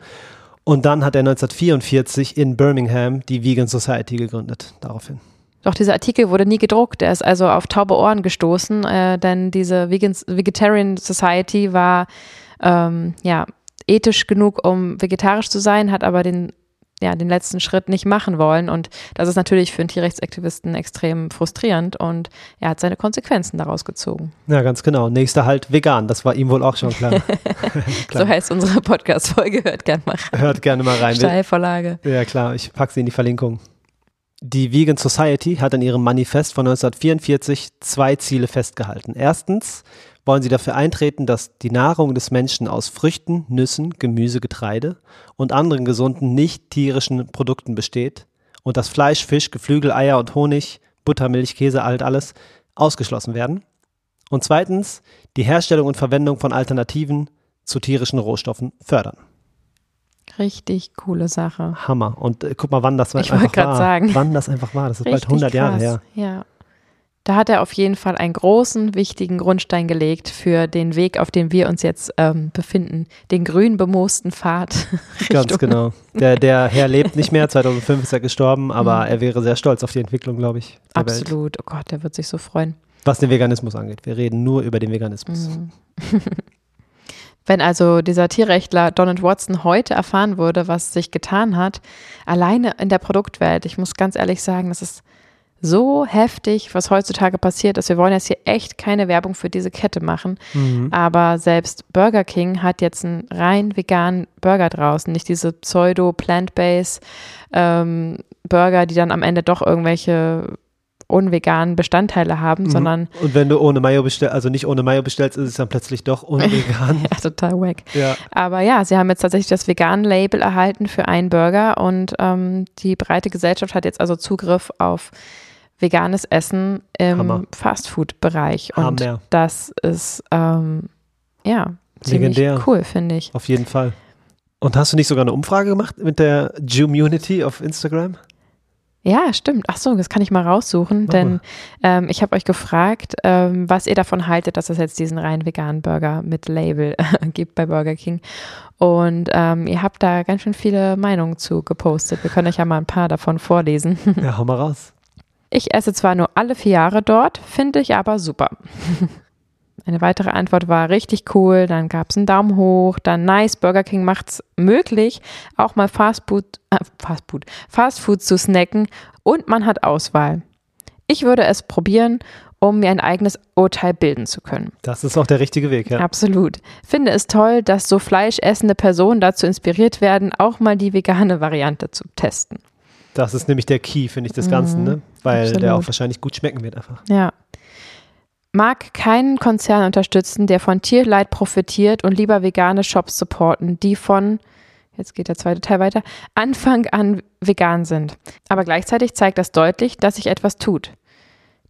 Und dann hat er 1944 in Birmingham die Vegan Society gegründet, daraufhin. Doch dieser Artikel wurde nie gedruckt. Er ist also auf taube Ohren gestoßen, äh, denn diese Vegan, Vegetarian Society war ähm, ja ethisch genug, um vegetarisch zu sein, hat aber den ja, den letzten Schritt nicht machen wollen. Und das ist natürlich für einen Tierrechtsaktivisten extrem frustrierend und er hat seine Konsequenzen daraus gezogen. Ja, ganz genau. Nächster halt vegan, das war ihm wohl auch schon klar. klar. So heißt unsere Podcast-Folge, hört gerne mal rein. Hört gerne mal rein. Steilvorlage. Ja, klar, ich packe sie in die Verlinkung. Die Vegan Society hat in ihrem Manifest von 1944 zwei Ziele festgehalten. Erstens wollen sie dafür eintreten, dass die Nahrung des Menschen aus Früchten, Nüssen, Gemüse, Getreide und anderen gesunden, nicht tierischen Produkten besteht und dass Fleisch, Fisch, Geflügel, Eier und Honig, Butter, Milch, Käse, alt alles ausgeschlossen werden. Und zweitens die Herstellung und Verwendung von Alternativen zu tierischen Rohstoffen fördern. Richtig coole Sache. Hammer. Und äh, guck mal, wann das ich einfach war. Sagen. Wann das einfach war. Das ist Richtig bald 100 krass. Jahre her. Ja. Da hat er auf jeden Fall einen großen, wichtigen Grundstein gelegt für den Weg, auf dem wir uns jetzt ähm, befinden. Den grün bemoosten Pfad. Ganz genau. Der, der Herr lebt nicht mehr. 2005 ist er gestorben, aber mhm. er wäre sehr stolz auf die Entwicklung, glaube ich. Absolut. Welt. Oh Gott, der wird sich so freuen. Was den Veganismus angeht. Wir reden nur über den Veganismus. Mhm. Wenn also dieser Tierrechtler Donald Watson heute erfahren würde, was sich getan hat, alleine in der Produktwelt, ich muss ganz ehrlich sagen, das ist so heftig, was heutzutage passiert ist. Wir wollen jetzt hier echt keine Werbung für diese Kette machen, mhm. aber selbst Burger King hat jetzt einen rein veganen Burger draußen, nicht diese pseudo-plant-based ähm, Burger, die dann am Ende doch irgendwelche unveganen Bestandteile haben, mhm. sondern. Und wenn du ohne Mayo bestellst, also nicht ohne Mayo bestellst, ist es dann plötzlich doch unvegan. ja, total wack. Ja. Aber ja, sie haben jetzt tatsächlich das Vegan-Label erhalten für einen Burger und ähm, die breite Gesellschaft hat jetzt also Zugriff auf veganes Essen im Fastfood-Bereich. Und Hammer. das ist ähm, ja ziemlich Legendär. cool, finde ich. Auf jeden Fall. Und hast du nicht sogar eine Umfrage gemacht mit der Community auf Instagram? Ja, stimmt. Ach so, das kann ich mal raussuchen, denn ähm, ich habe euch gefragt, ähm, was ihr davon haltet, dass es jetzt diesen rein veganen Burger mit Label gibt bei Burger King. Und ähm, ihr habt da ganz schön viele Meinungen zu gepostet. Wir können euch ja mal ein paar davon vorlesen. Ja, hau mal raus. Ich esse zwar nur alle vier Jahre dort, finde ich aber super. Eine weitere Antwort war richtig cool, dann gab es einen Daumen hoch, dann nice, Burger King macht es möglich, auch mal Fastfood, äh, Fastfood, Fastfood zu snacken und man hat Auswahl. Ich würde es probieren, um mir ein eigenes Urteil bilden zu können. Das ist auch der richtige Weg, ja. Absolut. Finde es toll, dass so fleischessende Personen dazu inspiriert werden, auch mal die vegane Variante zu testen. Das ist nämlich der Key, finde ich, des Ganzen, mhm, ne? Weil absolut. der auch wahrscheinlich gut schmecken wird einfach. Ja mag keinen Konzern unterstützen, der von Tierleid profitiert und lieber vegane Shops supporten, die von, jetzt geht der zweite Teil weiter, Anfang an vegan sind. Aber gleichzeitig zeigt das deutlich, dass sich etwas tut.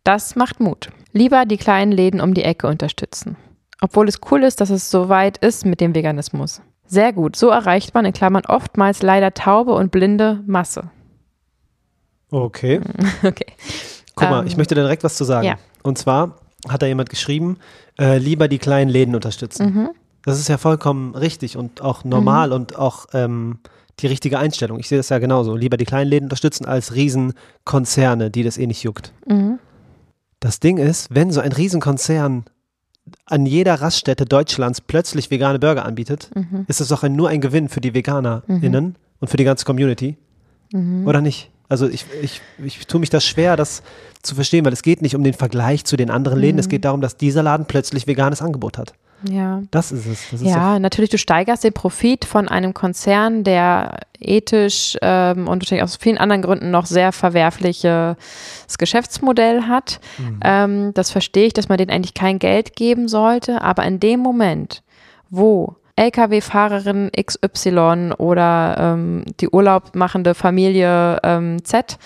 Das macht Mut. Lieber die kleinen Läden um die Ecke unterstützen. Obwohl es cool ist, dass es so weit ist mit dem Veganismus. Sehr gut, so erreicht man in Klammern oftmals leider taube und blinde Masse. Okay. Okay. Guck mal, ähm, ich möchte da direkt was zu sagen. Ja. Und zwar, hat da jemand geschrieben, äh, lieber die kleinen Läden unterstützen. Mhm. Das ist ja vollkommen richtig und auch normal mhm. und auch ähm, die richtige Einstellung. Ich sehe das ja genauso. Lieber die kleinen Läden unterstützen als Riesenkonzerne, die das eh nicht juckt. Mhm. Das Ding ist, wenn so ein Riesenkonzern an jeder Raststätte Deutschlands plötzlich vegane Burger anbietet, mhm. ist das doch ein, nur ein Gewinn für die VeganerInnen Mhm. und für die ganze Community. Mhm. Oder nicht? Also ich, ich, ich tue mich das schwer, das zu verstehen, weil es geht nicht um den Vergleich zu den anderen Läden, Mhm. es geht darum, dass dieser Laden plötzlich veganes Angebot hat. Ja. Das ist es. Das ist ja, natürlich, du steigerst den Profit von einem Konzern, der ethisch ähm, und wahrscheinlich aus vielen anderen Gründen noch sehr verwerfliches Geschäftsmodell hat. Mhm. Ähm, das verstehe ich, dass man denen eigentlich kein Geld geben sollte, aber in dem Moment, wo Lkw-Fahrerin XY oder ähm, die Urlaub machende Familie ähm, Z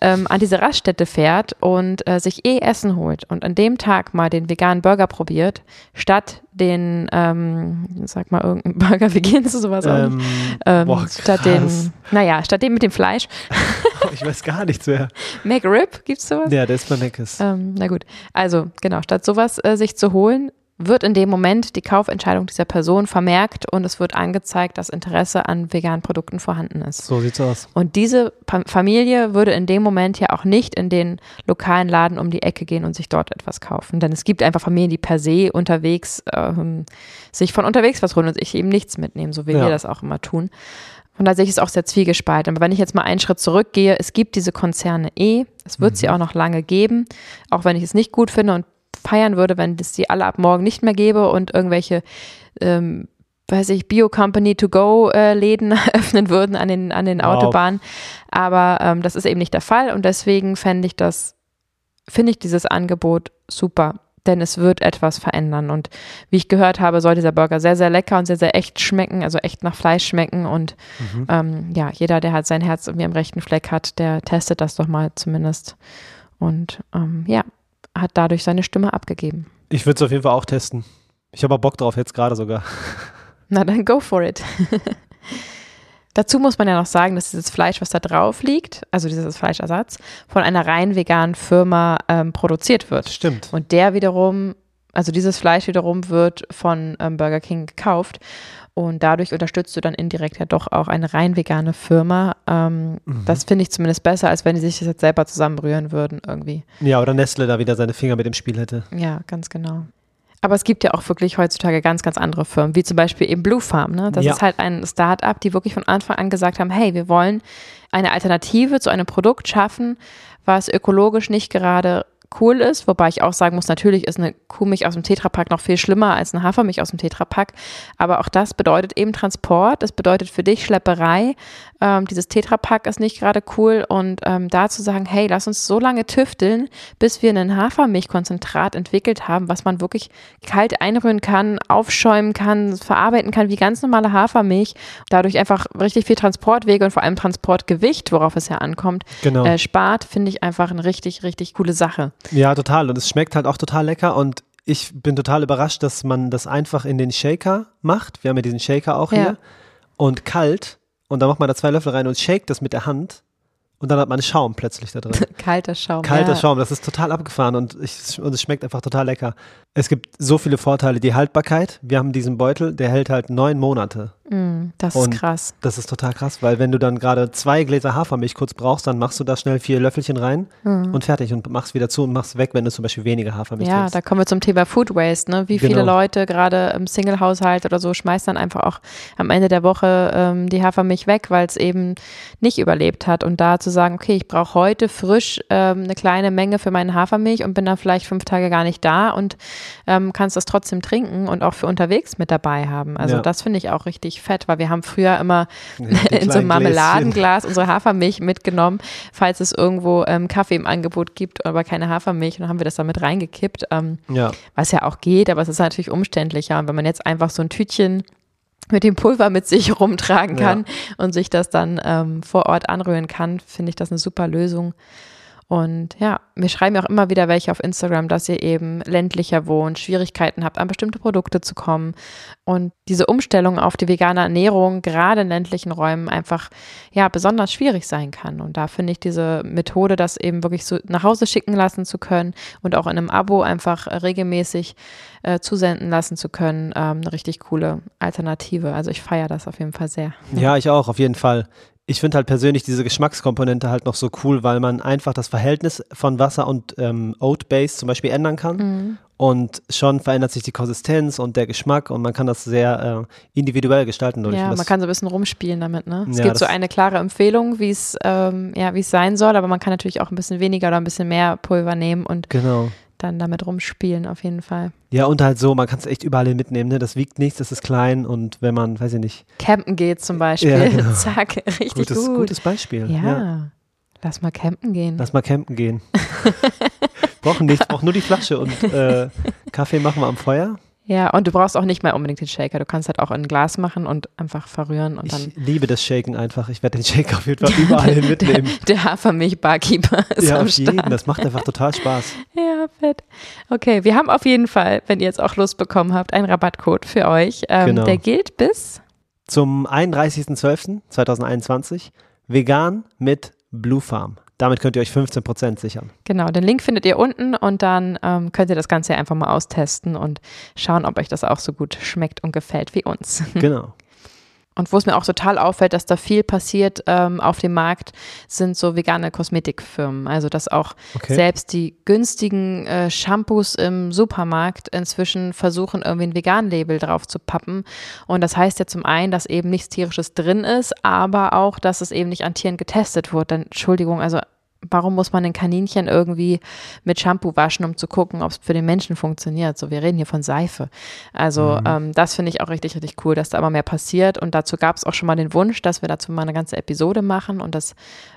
ähm, an diese Raststätte fährt und äh, sich eh Essen holt und an dem Tag mal den veganen Burger probiert, statt den, ähm, sag mal, irgendeinen Burger, wie gehen Sie sowas an? Ähm, Ähm, boah, statt den, naja, statt dem mit dem Fleisch. ich weiß gar nichts mehr. McRib, gibt's sowas? Ja, der ist bei Meckes. Ähm, na gut, also genau, statt sowas äh, sich zu holen, wird in dem Moment die Kaufentscheidung dieser Person vermerkt und es wird angezeigt, dass Interesse an veganen Produkten vorhanden ist. So sieht's aus. Und diese Pa- Familie würde in dem Moment ja auch nicht in den lokalen Laden um die Ecke gehen und sich dort etwas kaufen. Denn es gibt einfach Familien, die per se unterwegs ähm, sich von unterwegs was holen und sich eben nichts mitnehmen, so wie Ja. wir das auch immer tun. Und da sehe ich es auch sehr zwiegespalten. Aber wenn ich jetzt mal einen Schritt zurückgehe, es gibt diese Konzerne eh, es wird sie auch noch lange geben, auch wenn ich es nicht gut finde und feiern würde, wenn es die alle ab morgen nicht mehr gäbe und irgendwelche ähm, weiß ich, Bio-Company-to-go-Läden öffnen würden an den, an den Wow. Autobahnen. Aber ähm, das ist eben nicht der Fall und deswegen fände ich das, finde ich dieses Angebot super. Denn es wird etwas verändern. Und wie ich gehört habe, soll dieser Burger sehr, sehr lecker und sehr, sehr echt schmecken, also echt nach Fleisch schmecken. Und Mhm. ähm, ja, jeder, der halt sein Herz irgendwie am rechten Fleck hat, der testet das doch mal zumindest. Und ähm, ja, hat dadurch seine Stimme abgegeben. Ich würde es auf jeden Fall auch testen. Ich habe Bock drauf, jetzt gerade sogar. Na dann go for it. Dazu muss man ja noch sagen, dass dieses Fleisch, was da drauf liegt, also dieses Fleischersatz, von einer rein veganen Firma ähm, produziert wird. Stimmt. Und der wiederum, also dieses Fleisch wiederum wird von ähm, Burger King gekauft. Und dadurch unterstützt du dann indirekt ja doch auch eine rein vegane Firma. Ähm, Das finde ich zumindest besser, als wenn die sich das jetzt selber zusammenrühren würden irgendwie. Ja, oder Nestle da wieder seine Finger mit dem Spiel hätte. Ja, ganz genau. Aber es gibt ja auch wirklich heutzutage ganz, ganz andere Firmen, wie zum Beispiel eben Blue Farm. Ne? Das Ja. ist halt ein Start-up, die wirklich von Anfang an gesagt haben, hey, wir wollen eine Alternative zu einem Produkt schaffen, was ökologisch nicht gerade cool ist, wobei ich auch sagen muss, natürlich ist eine Kuhmilch aus dem Tetrapack noch viel schlimmer als eine Hafermilch aus dem Tetrapack, aber auch das bedeutet eben Transport, das bedeutet für dich Schlepperei, ähm, dieses Tetrapack ist nicht gerade cool und ähm, da zu sagen, hey, lass uns so lange tüfteln, bis wir einen Hafermilchkonzentrat entwickelt haben, was man wirklich kalt einrühren kann, aufschäumen kann, verarbeiten kann wie ganz normale Hafermilch, dadurch einfach richtig viel Transportwege und vor allem Transportgewicht, worauf es ja ankommt, Genau. äh, spart, finde ich einfach eine richtig, richtig coole Sache. Ja, total. Und es schmeckt halt auch total lecker. Und ich bin total überrascht, dass man das einfach in den Shaker macht. Wir haben ja diesen Shaker auch Ja. hier. Und kalt. Und dann macht man da zwei Löffel rein und shakt das mit der Hand. Und dann hat man Schaum plötzlich da drin. Kalter Schaum. Kalter ja. Schaum, das ist total abgefahren und, ich, und es schmeckt einfach total lecker. Es gibt so viele Vorteile. Die Haltbarkeit, wir haben diesen Beutel, der hält halt neun Monate. Mm, das Und- ist krass. Das ist total krass, weil wenn du dann gerade zwei Gläser Hafermilch kurz brauchst, dann machst du da schnell vier Löffelchen rein und fertig und machst wieder zu und machst weg, wenn du zum Beispiel weniger Hafermilch. Ja, trinkst. da kommen wir zum Thema Food Waste. Ne? Wie viele Genau. Leute gerade im Single-Haushalt oder so schmeißen dann einfach auch am Ende der Woche ähm, die Hafermilch weg, weil es eben nicht überlebt hat. Und da zu sagen, okay, ich brauche heute frisch ähm, eine kleine Menge für meine Hafermilch und bin dann vielleicht fünf Tage gar nicht da und ähm, kannst das trotzdem trinken und auch für unterwegs mit dabei haben. Also Ja. das finde ich auch richtig fett, weil wir haben früher immer Ja, in so einem Marmeladenglas unsere Hafermilch mitgenommen, falls es irgendwo ähm, Kaffee im Angebot gibt, aber keine Hafermilch. Und dann haben wir das da mit reingekippt, ähm, Ja, was ja auch geht, aber es ist natürlich umständlicher. Und wenn man jetzt einfach so ein Tütchen mit dem Pulver mit sich rumtragen Ja. kann und sich das dann ähm, vor Ort anrühren kann, finde ich das eine super Lösung. Und ja, mir schreiben auch immer wieder welche auf Instagram, dass ihr eben ländlicher wohnt, Schwierigkeiten habt, an bestimmte Produkte zu kommen. Und diese Umstellung auf die vegane Ernährung, gerade in ländlichen Räumen, einfach ja besonders schwierig sein kann. Und da finde ich diese Methode, das eben wirklich so nach Hause schicken lassen zu können und auch in einem Abo einfach regelmäßig äh, zusenden lassen zu können, ähm, eine richtig coole Alternative. Also ich feiere das auf jeden Fall sehr. ja, ich auch, auf jeden Fall. Ich finde halt persönlich diese Geschmackskomponente halt noch so cool, weil man einfach das Verhältnis von Wasser und ähm, Oat Base zum Beispiel ändern kann. Mhm. Und schon verändert sich die Konsistenz und der Geschmack und man kann das sehr äh, individuell gestalten. dadurch. Ja, man kann so ein bisschen rumspielen damit, ne? Es Ja, gibt so eine klare Empfehlung, wie es ähm, ja, wie es sein soll, aber man kann natürlich auch ein bisschen weniger oder ein bisschen mehr Pulver nehmen und Genau. Dann damit rumspielen, auf jeden Fall. Ja, und halt so, man kann es echt überall hin mitnehmen, ne? Das wiegt nichts, das ist klein und wenn man, weiß ich nicht. Campen geht zum Beispiel, Ja, genau. zack, richtig Gutes, gut. gutes Beispiel. ja. lass mal campen gehen. Lass mal campen gehen. brauchen nichts, brauchen nur die Flasche und äh, Kaffee machen wir am Feuer. Ja, und du brauchst auch nicht mal unbedingt den Shaker. Du kannst halt auch in ein Glas machen und einfach verrühren und dann Ich liebe das Shaken einfach. Ich werde den Shaker auf jeden Fall überall hin mitnehmen. der Hafermilch-Barkeeper ist ja, am auf Start. jeden. Das macht einfach total Spaß. Ja, fett. Okay, wir haben auf jeden Fall, wenn ihr jetzt auch Lust bekommen habt, einen Rabattcode für euch. Ähm, Genau. Der gilt bis Zum 31.12.2021 vegan mit Blue Farm. Damit könnt ihr euch 15% sichern. Genau, den Link findet ihr unten und dann ähm, könnt ihr das Ganze einfach mal austesten und schauen, ob euch das auch so gut schmeckt und gefällt wie uns. Genau. Und wo es mir auch total auffällt, dass da viel passiert ähm, auf dem Markt, sind so vegane Kosmetikfirmen. Also dass auch Okay. selbst die günstigen äh, Shampoos im Supermarkt inzwischen versuchen, irgendwie ein Vegan-Label drauf zu pappen. Und das heißt ja zum einen, dass eben nichts Tierisches drin ist, aber auch, dass es eben nicht an Tieren getestet wurde. Denn, Entschuldigung, also warum muss man ein Kaninchen irgendwie mit Shampoo waschen, um zu gucken, ob es für den Menschen funktioniert? So, wir reden hier von Seife. Also ähm, das finde ich auch richtig, richtig cool, dass da immer mehr passiert. Und dazu gab es auch schon mal den Wunsch, dass wir dazu mal eine ganze Episode machen. Und das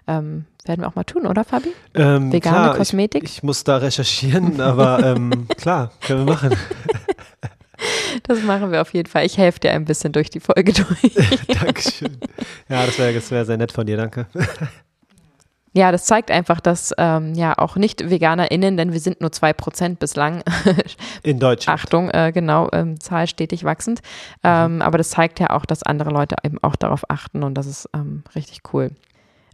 ähm, werden wir auch mal tun, oder Fabi? Ähm, Vegane klar, Kosmetik? Ich, ich muss da recherchieren, aber ähm, klar, können wir machen. Das machen wir auf jeden Fall. Ich helfe dir ein bisschen durch die Folge durch. Dankeschön. Ja, das wäre wär sehr nett von dir, danke. Ja, das zeigt einfach, dass ähm, ja auch nicht VeganerInnen, denn wir sind nur 2% bislang, In Deutschland. Achtung, äh, genau, ähm, Zahl stetig wachsend. Ähm, aber das zeigt ja auch, dass andere Leute eben auch darauf achten und das ist ähm, richtig cool.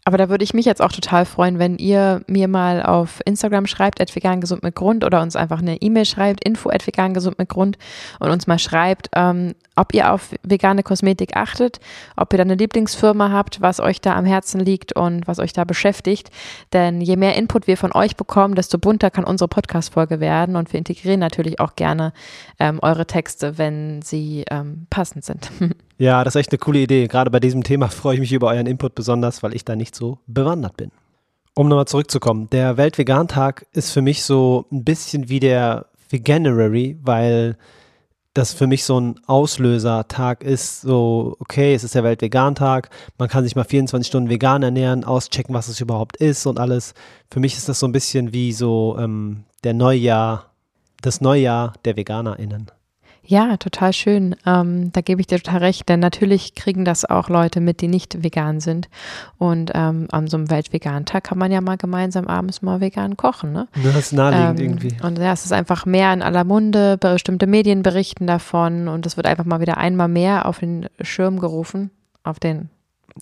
Aber da würde ich mich jetzt auch total freuen, wenn ihr mir mal auf Instagram schreibt, vegan gesund mit Grund oder uns einfach eine E-Mail schreibt, info vegan gesund mit Grund und uns mal schreibt, ähm, ob ihr auf vegane Kosmetik achtet, ob ihr da eine Lieblingsfirma habt, was euch da am Herzen liegt und was euch da beschäftigt. Denn je mehr Input wir von euch bekommen, desto bunter kann unsere Podcast-Folge werden und wir integrieren natürlich auch gerne ähm, eure Texte, wenn sie ähm, passend sind. Ja, das ist echt eine coole Idee. Gerade bei diesem Thema freue ich mich über euren Input besonders, weil ich da nicht so bewandert bin. Um nochmal zurückzukommen, der Weltvegan-Tag ist für mich so ein bisschen wie der Veganuary, weil das für mich so ein Auslösertag ist. So, okay, es ist der Weltvegan-Tag, man kann sich mal 24 Stunden vegan ernähren, auschecken, was es überhaupt ist und alles. Für mich ist das so ein bisschen wie so ähm, der Neujahr, das Neujahr der VeganerInnen. Ja, total schön. Ähm, da gebe ich dir total recht, denn natürlich kriegen das auch Leute mit, die nicht vegan sind. Und ähm, an so einem Weltvegan-Tag kann man ja mal gemeinsam abends mal vegan kochen. Ne? Das ist naheliegend Ähm, irgendwie. Und ja, es ist einfach mehr in aller Munde, bestimmte Medien berichten davon und es wird einfach mal wieder einmal mehr auf den Schirm gerufen, auf den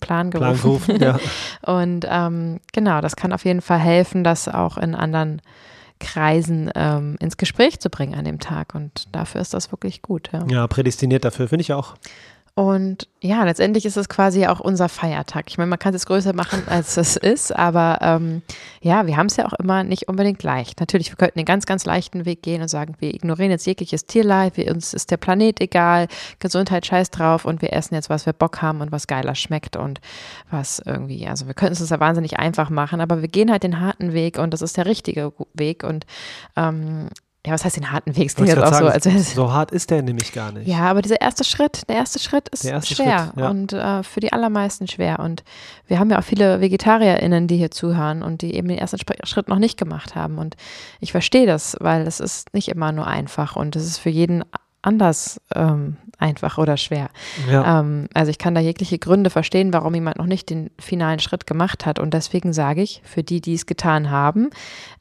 Plan gerufen. Plan gerufen, ja. Und ähm, genau, das kann auf jeden Fall helfen, das auch in anderen Kreisen ähm, ins Gespräch zu bringen an dem Tag. Und dafür ist das wirklich gut. Ja. Ja, prädestiniert dafür, finde ich auch. Und ja, letztendlich ist es quasi auch unser Feiertag. Ich meine, man kann es größer machen, als es ist, aber ähm, ja, wir haben es ja auch immer nicht unbedingt leicht. Natürlich, wir könnten den ganz, ganz leichten Weg gehen und sagen, wir ignorieren jetzt jegliches Tierleid, wir, uns ist der Planet egal, Gesundheit scheiß drauf und wir essen jetzt, was wir Bock haben und was geiler schmeckt und was irgendwie, also wir könnten es uns ja wahnsinnig einfach machen, aber wir gehen halt den harten Weg und das ist der richtige Weg und ähm, ja, was heißt den harten Weg? Klingt Wollte jetzt auch so, grad als wäre sagen, so hart ist der nämlich gar nicht. ja, aber dieser erste Schritt, der erste Schritt ist erste schwer Schritt, ja. und äh, für die allermeisten schwer. Und wir haben ja auch viele VegetarierInnen, die hier zuhören und die eben den ersten Schritt noch nicht gemacht haben. Und ich verstehe das, weil es ist nicht immer nur einfach und es ist für jeden anders ähm, einfach oder schwer. Ja. Ähm, also ich kann da jegliche Gründe verstehen, warum jemand noch nicht den finalen Schritt gemacht hat. Und deswegen sage ich, für die, die es getan haben,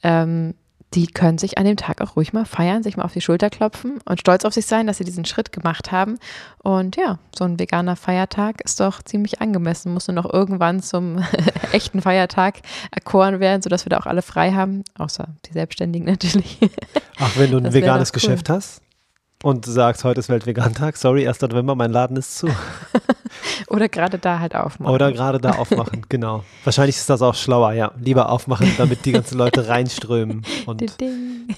ähm, die können sich an dem Tag auch ruhig mal feiern, sich mal auf die Schulter klopfen und stolz auf sich sein, dass sie diesen Schritt gemacht haben. Und ja, so ein veganer Feiertag ist doch ziemlich angemessen. Muss nur noch irgendwann zum echten Feiertag erkoren werden, sodass wir da auch alle frei haben, außer die Selbstständigen natürlich. Ach, wenn du ein das veganes cool. Geschäft hast und sagst, heute ist Weltvegan-Tag, sorry, 1. November, mein Laden ist zu. Oder gerade da halt aufmachen. Oder gerade da aufmachen, genau. Wahrscheinlich ist das auch schlauer, ja. Lieber aufmachen, damit die ganzen Leute reinströmen und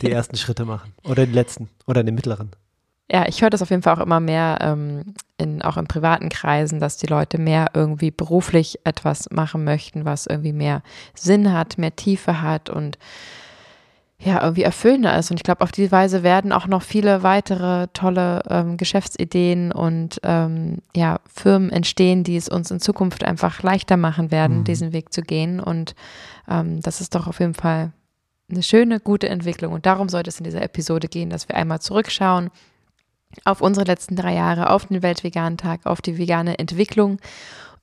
die ersten Schritte machen. Oder die letzten. Oder den mittleren. Ja, ich höre das auf jeden Fall auch immer mehr, ähm, in, auch in privaten Kreisen, dass die Leute mehr irgendwie beruflich etwas machen möchten, was irgendwie mehr Sinn hat, mehr Tiefe hat und ja, irgendwie erfüllender ist. Und ich glaube, auf diese Weise werden auch noch viele weitere tolle ähm, Geschäftsideen und ähm, ja, Firmen entstehen, die es uns in Zukunft einfach leichter machen werden, mhm. diesen Weg zu gehen. Und ähm, das ist doch auf jeden Fall eine schöne, gute Entwicklung. Und darum sollte es in dieser Episode gehen, dass wir einmal zurückschauen auf unsere letzten drei Jahre, auf den Weltvegan-Tag, auf die vegane Entwicklung.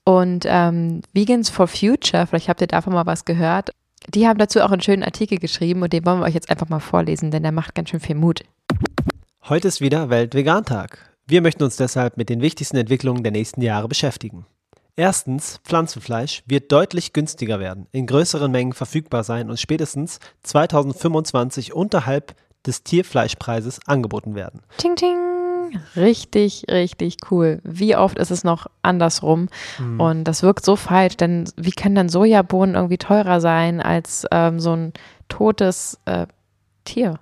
Und ähm, Vegans for Future, vielleicht habt ihr davon mal was gehört, die haben dazu auch einen schönen Artikel geschrieben und den wollen wir euch jetzt einfach mal vorlesen, denn der macht ganz schön viel Mut. Heute ist wieder Weltvegantag. Wir möchten uns deshalb mit den wichtigsten Entwicklungen der nächsten Jahre beschäftigen. Erstens, Pflanzenfleisch wird deutlich günstiger werden, in größeren Mengen verfügbar sein und spätestens 2025 unterhalb des Tierfleischpreises angeboten werden. Ting, ting. Richtig, richtig cool. Wie oft ist es noch andersrum? Mhm. Und das wirkt so falsch, denn wie können dann Sojabohnen irgendwie teurer sein als ähm, so ein totes äh, Tier?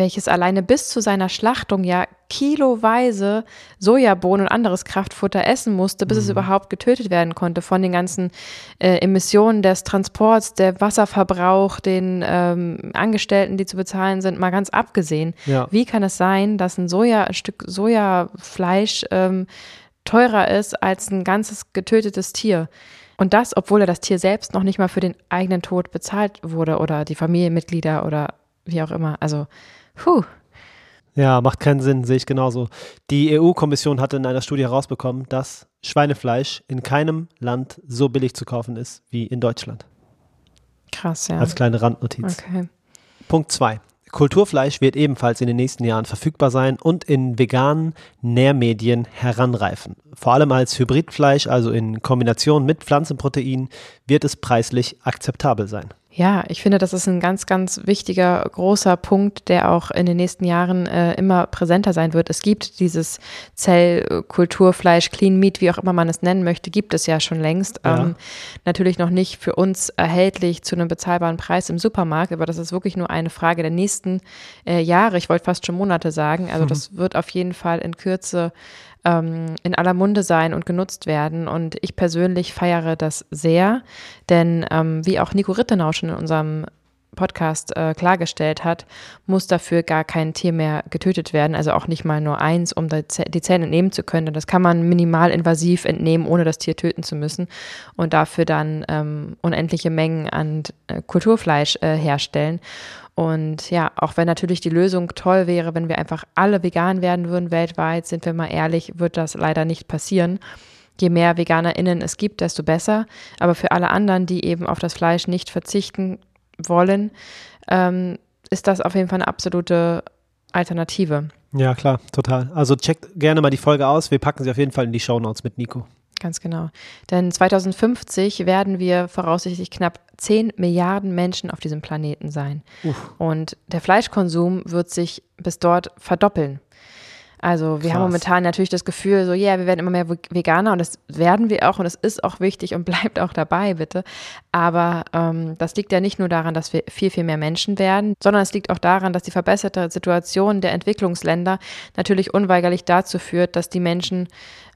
Welches alleine bis zu seiner Schlachtung ja kiloweise Sojabohnen und anderes Kraftfutter essen musste, bis mhm. es überhaupt getötet werden konnte von den ganzen äh, Emissionen des Transports, der Wasserverbrauch, den ähm, Angestellten, die zu bezahlen sind, mal ganz abgesehen. Ja. Wie kann es sein, dass ein Soja, ein Stück Sojafleisch ähm, teurer ist als ein ganzes getötetes Tier? Und das, obwohl er das Tier selbst noch nicht mal für den eigenen Tod bezahlt wurde oder die Familienmitglieder oder wie auch immer. Also Puh. Ja, macht keinen Sinn, sehe ich genauso. Die EU-Kommission hatte in einer Studie herausbekommen, dass Schweinefleisch in keinem Land so billig zu kaufen ist wie in Deutschland. Krass, ja. Als kleine Randnotiz. Okay. Punkt 2. Kulturfleisch wird ebenfalls in den nächsten Jahren verfügbar sein und in veganen Nährmedien heranreifen. Vor allem als Hybridfleisch, also in Kombination mit Pflanzenproteinen, wird es preislich akzeptabel sein. Ja, ich finde, das ist ein ganz, ganz wichtiger, großer Punkt, der auch in den nächsten Jahren äh, immer präsenter sein wird. Es gibt dieses Zellkulturfleisch, Clean Meat, wie auch immer man es nennen möchte, gibt es ja schon längst. Ja. Ähm, natürlich noch nicht für uns erhältlich zu einem bezahlbaren Preis im Supermarkt, aber das ist wirklich nur eine Frage der nächsten äh, Jahre. Ich wollte fast schon Monate sagen. Also das wird auf jeden Fall in Kürze ähm, in aller Munde sein und genutzt werden. Und ich persönlich feiere das sehr, denn ähm, wie auch Nico Rittenau schon in unserem Podcast äh, klargestellt hat, muss dafür gar kein Tier mehr getötet werden, also auch nicht mal nur eins, um die Zähne entnehmen zu können. Das kann man minimal invasiv entnehmen, ohne das Tier töten zu müssen und dafür dann ähm, unendliche Mengen an äh, Kulturfleisch äh, herstellen. Und ja, auch wenn natürlich die Lösung toll wäre, wenn wir einfach alle vegan werden würden weltweit, sind wir mal ehrlich, wird das leider nicht passieren. Je mehr VeganerInnen es gibt, desto besser. Aber für alle anderen, die eben auf das Fleisch nicht verzichten wollen, ähm, ist das auf jeden Fall eine absolute Alternative. Ja, klar, total. Also checkt gerne mal die Folge aus. Wir packen sie auf jeden Fall in die Show Notes mit Nico. Ganz genau. Denn 2050 werden wir voraussichtlich knapp 10 Milliarden Menschen auf diesem Planeten sein. Uff. Und der Fleischkonsum wird sich bis dort verdoppeln. Also wir Krass. haben momentan natürlich das Gefühl, so ja, yeah, wir werden immer mehr Veganer und das werden wir auch und das ist auch wichtig und bleibt auch dabei, bitte. Aber ähm, das liegt ja nicht nur daran, dass wir viel, viel mehr Menschen werden, sondern es liegt auch daran, dass die verbesserte Situation der Entwicklungsländer natürlich unweigerlich dazu führt, dass die Menschen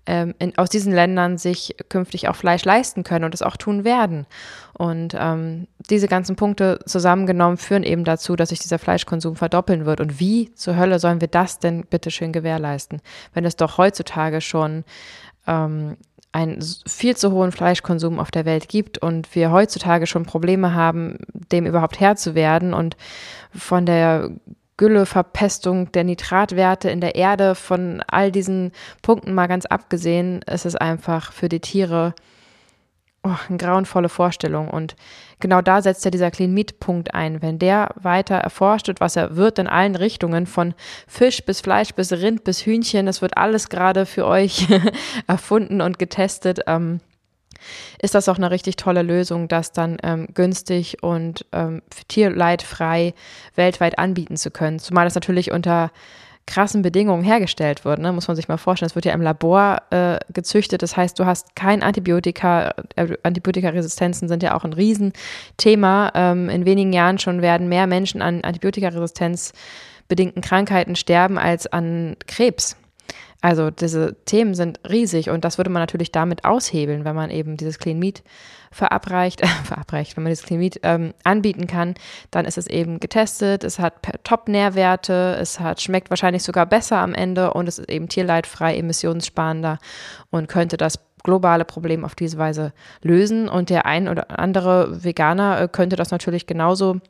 ähm, in, aus diesen Ländern sich künftig auch Fleisch leisten können und es auch tun werden. Und ähm, diese ganzen Punkte zusammengenommen führen eben dazu, dass sich dieser Fleischkonsum verdoppeln wird. Und wie zur Hölle sollen wir das denn bitte schön gewährleisten, wenn es doch heutzutage schon ähm, einen viel zu hohen Fleischkonsum auf der Welt gibt und wir heutzutage schon Probleme haben, dem überhaupt Herr zu werden und von der Gülleverpestung der Nitratwerte in der Erde, von all diesen Punkten mal ganz abgesehen, ist es einfach für die Tiere oh, eine grauenvolle Vorstellung. Und genau da setzt ja dieser Clean Meat Punkt ein. Wenn der weiter erforscht wird, was er wird in allen Richtungen, von Fisch bis Fleisch bis Rind bis Hühnchen, das wird alles gerade für euch erfunden und getestet. Ähm, ist das auch eine richtig tolle Lösung, das dann ähm, günstig und ähm, tierleidfrei weltweit anbieten zu können. Zumal das natürlich unter krassen Bedingungen hergestellt wird, ne? muss man sich mal vorstellen. Es wird ja im Labor äh, gezüchtet, das heißt, du hast kein Antibiotika. Äh, Antibiotikaresistenzen sind ja auch ein Riesenthema. Ähm, in wenigen Jahren schon werden mehr Menschen an Antibiotikaresistenz bedingten Krankheiten sterben als an Krebs. Also diese Themen sind riesig und das würde man natürlich damit aushebeln, wenn man eben dieses Clean Meat verabreicht, äh, verabreicht, wenn man dieses Clean Meat ähm, anbieten kann, dann ist es eben getestet, es hat Top-Nährwerte, es hat, schmeckt wahrscheinlich sogar besser am Ende und es ist eben tierleidfrei, emissionssparender und könnte das globale Problem auf diese Weise lösen. Und der ein oder andere Veganer äh, könnte das natürlich genauso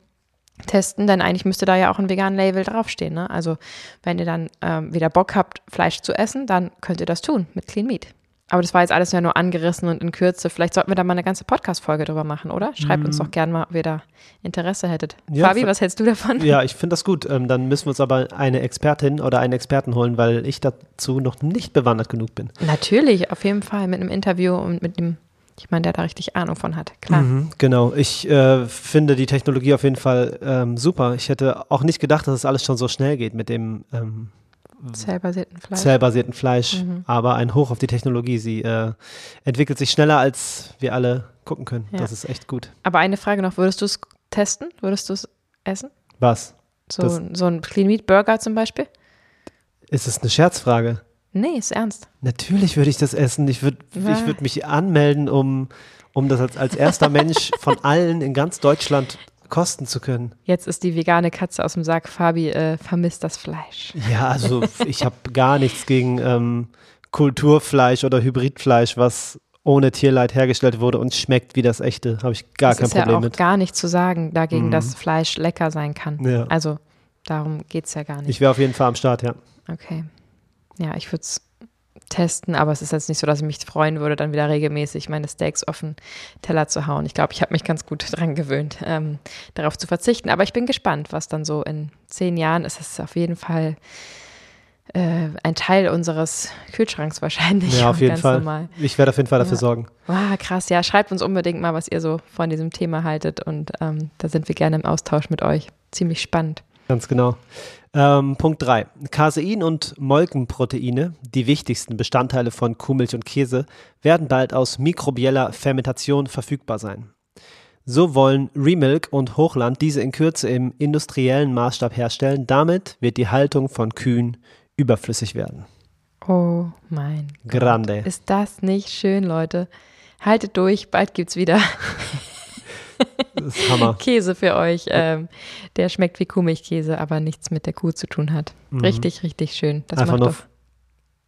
testen, denn eigentlich müsste da ja auch ein vegan Label draufstehen. Ne? Also wenn ihr dann ähm, wieder Bock habt, Fleisch zu essen, dann könnt ihr das tun mit Clean Meat. Aber das war jetzt alles ja nur angerissen und in Kürze. Vielleicht sollten wir da mal eine ganze Podcast-Folge drüber machen, oder? Schreibt mm. uns doch gerne mal, ob ihr da Interesse hättet. Ja, Fabi, was hältst du davon? Ja, ich finde das gut. Ähm, dann müssen wir uns aber eine Expertin oder einen Experten holen, weil ich dazu noch nicht bewandert genug bin. Natürlich, auf jeden Fall mit einem Interview und mit dem ich meine, der da richtig Ahnung von hat, klar. Mhm, genau, ich äh, finde die Technologie auf jeden Fall ähm, super. Ich hätte auch nicht gedacht, dass es alles schon so schnell geht mit dem ähm, zellbasierten Fleisch. Zellbasierten Fleisch, mhm. aber ein Hoch auf die Technologie. Sie äh, entwickelt sich schneller, als wir alle gucken können. Ja. Das ist echt gut. Aber eine Frage noch, würdest du es testen? Würdest du es essen? Was? So, so ein Clean Meat Burger zum Beispiel? Ist es eine Scherzfrage? Nee, ist ernst. Natürlich würde ich das essen. Ich würde ja. würd mich anmelden, um, um das als, als erster Mensch von allen in ganz Deutschland kosten zu können. Jetzt ist die vegane Katze aus dem Sack. Fabi äh, vermisst das Fleisch. Ja, also ich habe gar nichts gegen ähm, Kulturfleisch oder Hybridfleisch, was ohne Tierleid hergestellt wurde und schmeckt wie das echte. Habe ich gar das kein Problem ja auch mit. gar nicht zu sagen dagegen, mhm. dass Fleisch lecker sein kann. Ja. Also darum geht es ja gar nicht. Ich wäre auf jeden Fall am Start, ja. Okay ja, ich würde es testen, aber es ist jetzt nicht so, dass ich mich freuen würde, dann wieder regelmäßig meine Steaks auf den Teller zu hauen. Ich glaube, ich habe mich ganz gut dran gewöhnt, ähm, darauf zu verzichten. Aber ich bin gespannt, was dann so in zehn Jahren ist. Es auf jeden Fall äh, ein Teil unseres Kühlschranks wahrscheinlich. Ja, auf jeden Fall. Normal. Ich werde auf jeden Fall dafür ja. sorgen. Wow, krass. Ja, schreibt uns unbedingt mal, was ihr so von diesem Thema haltet. Und ähm, da sind wir gerne im Austausch mit euch. Ziemlich spannend. Ganz genau. Ähm, Punkt 3. Casein und Molkenproteine, die wichtigsten Bestandteile von Kuhmilch und Käse, werden bald aus mikrobieller Fermentation verfügbar sein. So wollen Remilk und Hochland diese in Kürze im industriellen Maßstab herstellen. Damit wird die Haltung von Kühen überflüssig werden. Oh mein Gott. Grande. Ist das nicht schön, Leute? Haltet durch, bald gibt's wieder das ist Hammer. Käse für euch. Ähm, der schmeckt wie Kuhmilchkäse, aber nichts mit der Kuh zu tun hat. Mhm. Richtig, richtig schön. Das einfach macht doch,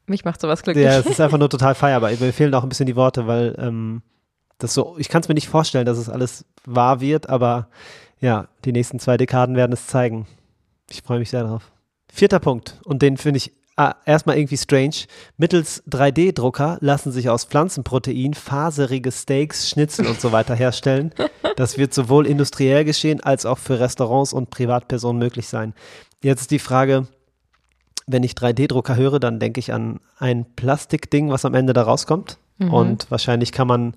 mich macht sowas glücklich. Ja, es ist einfach nur total feierbar. Mir fehlen auch ein bisschen die Worte, weil ähm, das so, ich kann es mir nicht vorstellen, dass es alles wahr wird, aber ja, die nächsten zwei Dekaden werden es zeigen. Ich freue mich sehr darauf. Vierter Punkt, und den finde ich ah, erstmal irgendwie strange. Mittels 3D-Drucker lassen sich aus Pflanzenprotein faserige Steaks, Schnitzel und so weiter herstellen. Das wird sowohl industriell geschehen als auch für Restaurants und Privatpersonen möglich sein. Jetzt ist die Frage, wenn ich 3D-Drucker höre, dann denke ich an ein Plastikding, was am Ende da rauskommt. Mhm. Und wahrscheinlich kann man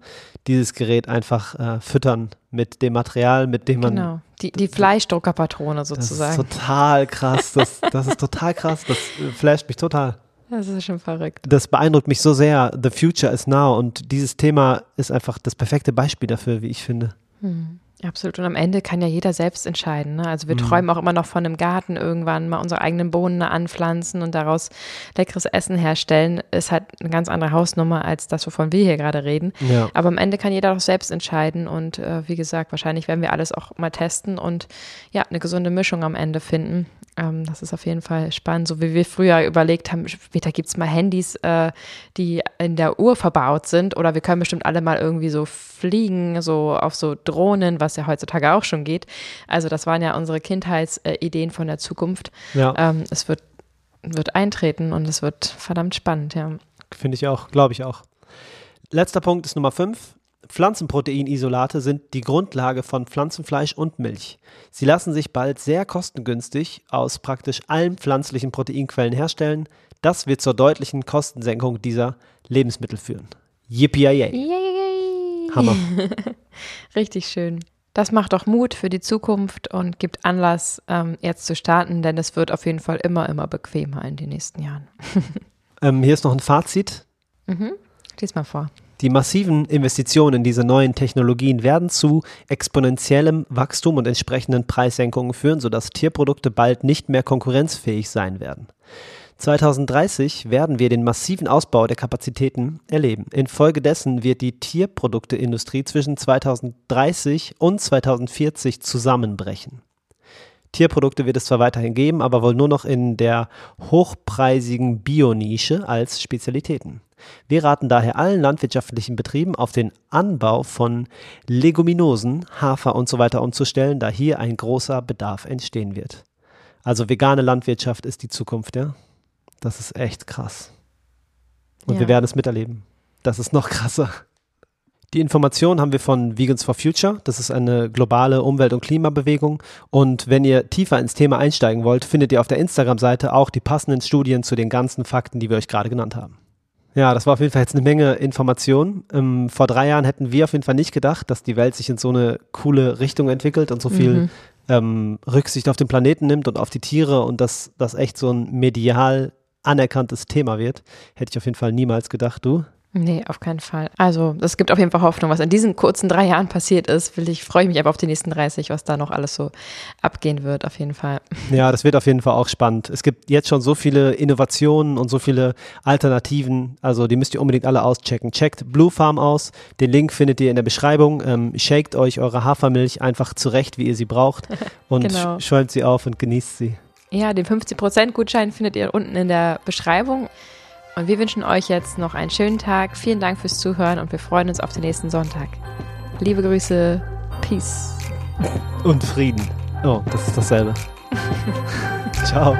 dieses Gerät einfach äh, füttern mit dem Material, mit dem man. Genau, die, die Fleischdruckerpatrone sozusagen. Das ist total krass. Das, das ist total krass. Das flasht mich total. Das ist schon verrückt. Das beeindruckt mich so sehr. The future is now. Und dieses Thema ist einfach das perfekte Beispiel dafür, wie ich finde. Mhm. Absolut. Und am Ende kann ja jeder selbst entscheiden. Ne? Also wir mhm. träumen auch immer noch von einem Garten irgendwann, mal unsere eigenen Bohnen anpflanzen und daraus leckeres Essen herstellen. Ist halt eine ganz andere Hausnummer als das, wovon wir hier gerade reden. Ja. Aber am Ende kann jeder auch selbst entscheiden. Und äh, wie gesagt, wahrscheinlich werden wir alles auch mal testen und ja, eine gesunde Mischung am Ende finden. Ähm, das ist auf jeden Fall spannend. So wie wir früher überlegt haben, später gibt es mal Handys, äh, die in der Uhr verbaut sind. Oder wir können bestimmt alle mal irgendwie so fliegen, so auf so Drohnen, was ja heutzutage auch schon geht. Also das waren ja unsere Kindheitsideen von der Zukunft. Ja. Ähm, es wird, wird eintreten und es wird verdammt spannend, ja. Finde ich auch, glaube ich auch. Letzter Punkt ist Nummer 5. Pflanzenproteinisolate sind die Grundlage von Pflanzenfleisch und Milch. Sie lassen sich bald sehr kostengünstig aus praktisch allen pflanzlichen Proteinquellen herstellen. Das wird zur deutlichen Kostensenkung dieser Lebensmittel führen. Yippie! Hammer. Richtig schön. Das macht auch Mut für die Zukunft und gibt Anlass, ähm, jetzt zu starten, denn es wird auf jeden Fall immer, immer bequemer in den nächsten Jahren. ähm, hier ist noch ein Fazit. Mhm. Lies mal vor. Die massiven Investitionen in diese neuen Technologien werden zu exponentiellem Wachstum und entsprechenden Preissenkungen führen, sodass Tierprodukte bald nicht mehr konkurrenzfähig sein werden. 2030 werden wir den massiven Ausbau der Kapazitäten erleben. Infolgedessen wird die Tierprodukteindustrie zwischen 2030 und 2040 zusammenbrechen. Tierprodukte wird es zwar weiterhin geben, aber wohl nur noch in der hochpreisigen Bionische als Spezialitäten. Wir raten daher allen landwirtschaftlichen Betrieben auf den Anbau von Leguminosen, Hafer und so weiter umzustellen, da hier ein großer Bedarf entstehen wird. Also vegane Landwirtschaft ist die Zukunft, ja? Das ist echt krass. Und Ja. wir werden es miterleben. Das ist noch krasser. Die Informationen haben wir von Vegans for Future. Das ist eine globale Umwelt- und Klimabewegung. Und wenn ihr tiefer ins Thema einsteigen wollt, findet ihr auf der Instagram-Seite auch die passenden Studien zu den ganzen Fakten, die wir euch gerade genannt haben. Ja, das war auf jeden Fall jetzt eine Menge Information. Ähm, vor drei Jahren hätten wir auf jeden Fall nicht gedacht, dass die Welt sich in so eine coole Richtung entwickelt und so viel Mhm. ähm, Rücksicht auf den Planeten nimmt und auf die Tiere und dass das echt so ein medial anerkanntes Thema wird. Hätte ich auf jeden Fall niemals gedacht, du. Nee, auf keinen Fall. Also, es gibt auf jeden Fall Hoffnung, was in diesen kurzen drei Jahren passiert ist. Will ich, freue ich mich aber auf die nächsten 30, was da noch alles so abgehen wird, auf jeden Fall. Ja, das wird auf jeden Fall auch spannend. Es gibt jetzt schon so viele Innovationen und so viele Alternativen. Also die müsst ihr unbedingt alle auschecken. Checkt Blue Farm aus. Den Link findet ihr in der Beschreibung. Ähm, shakt euch eure Hafermilch einfach zurecht, wie ihr sie braucht. Und Genau. sch- schäumt sie auf und genießt sie. Ja, den 50%-Gutschein findet ihr unten in der Beschreibung. Und wir wünschen euch jetzt noch einen schönen Tag. Vielen Dank fürs Zuhören und wir freuen uns auf den nächsten Sonntag. Liebe Grüße. Peace. Und Frieden. Oh, das ist dasselbe. Ciao.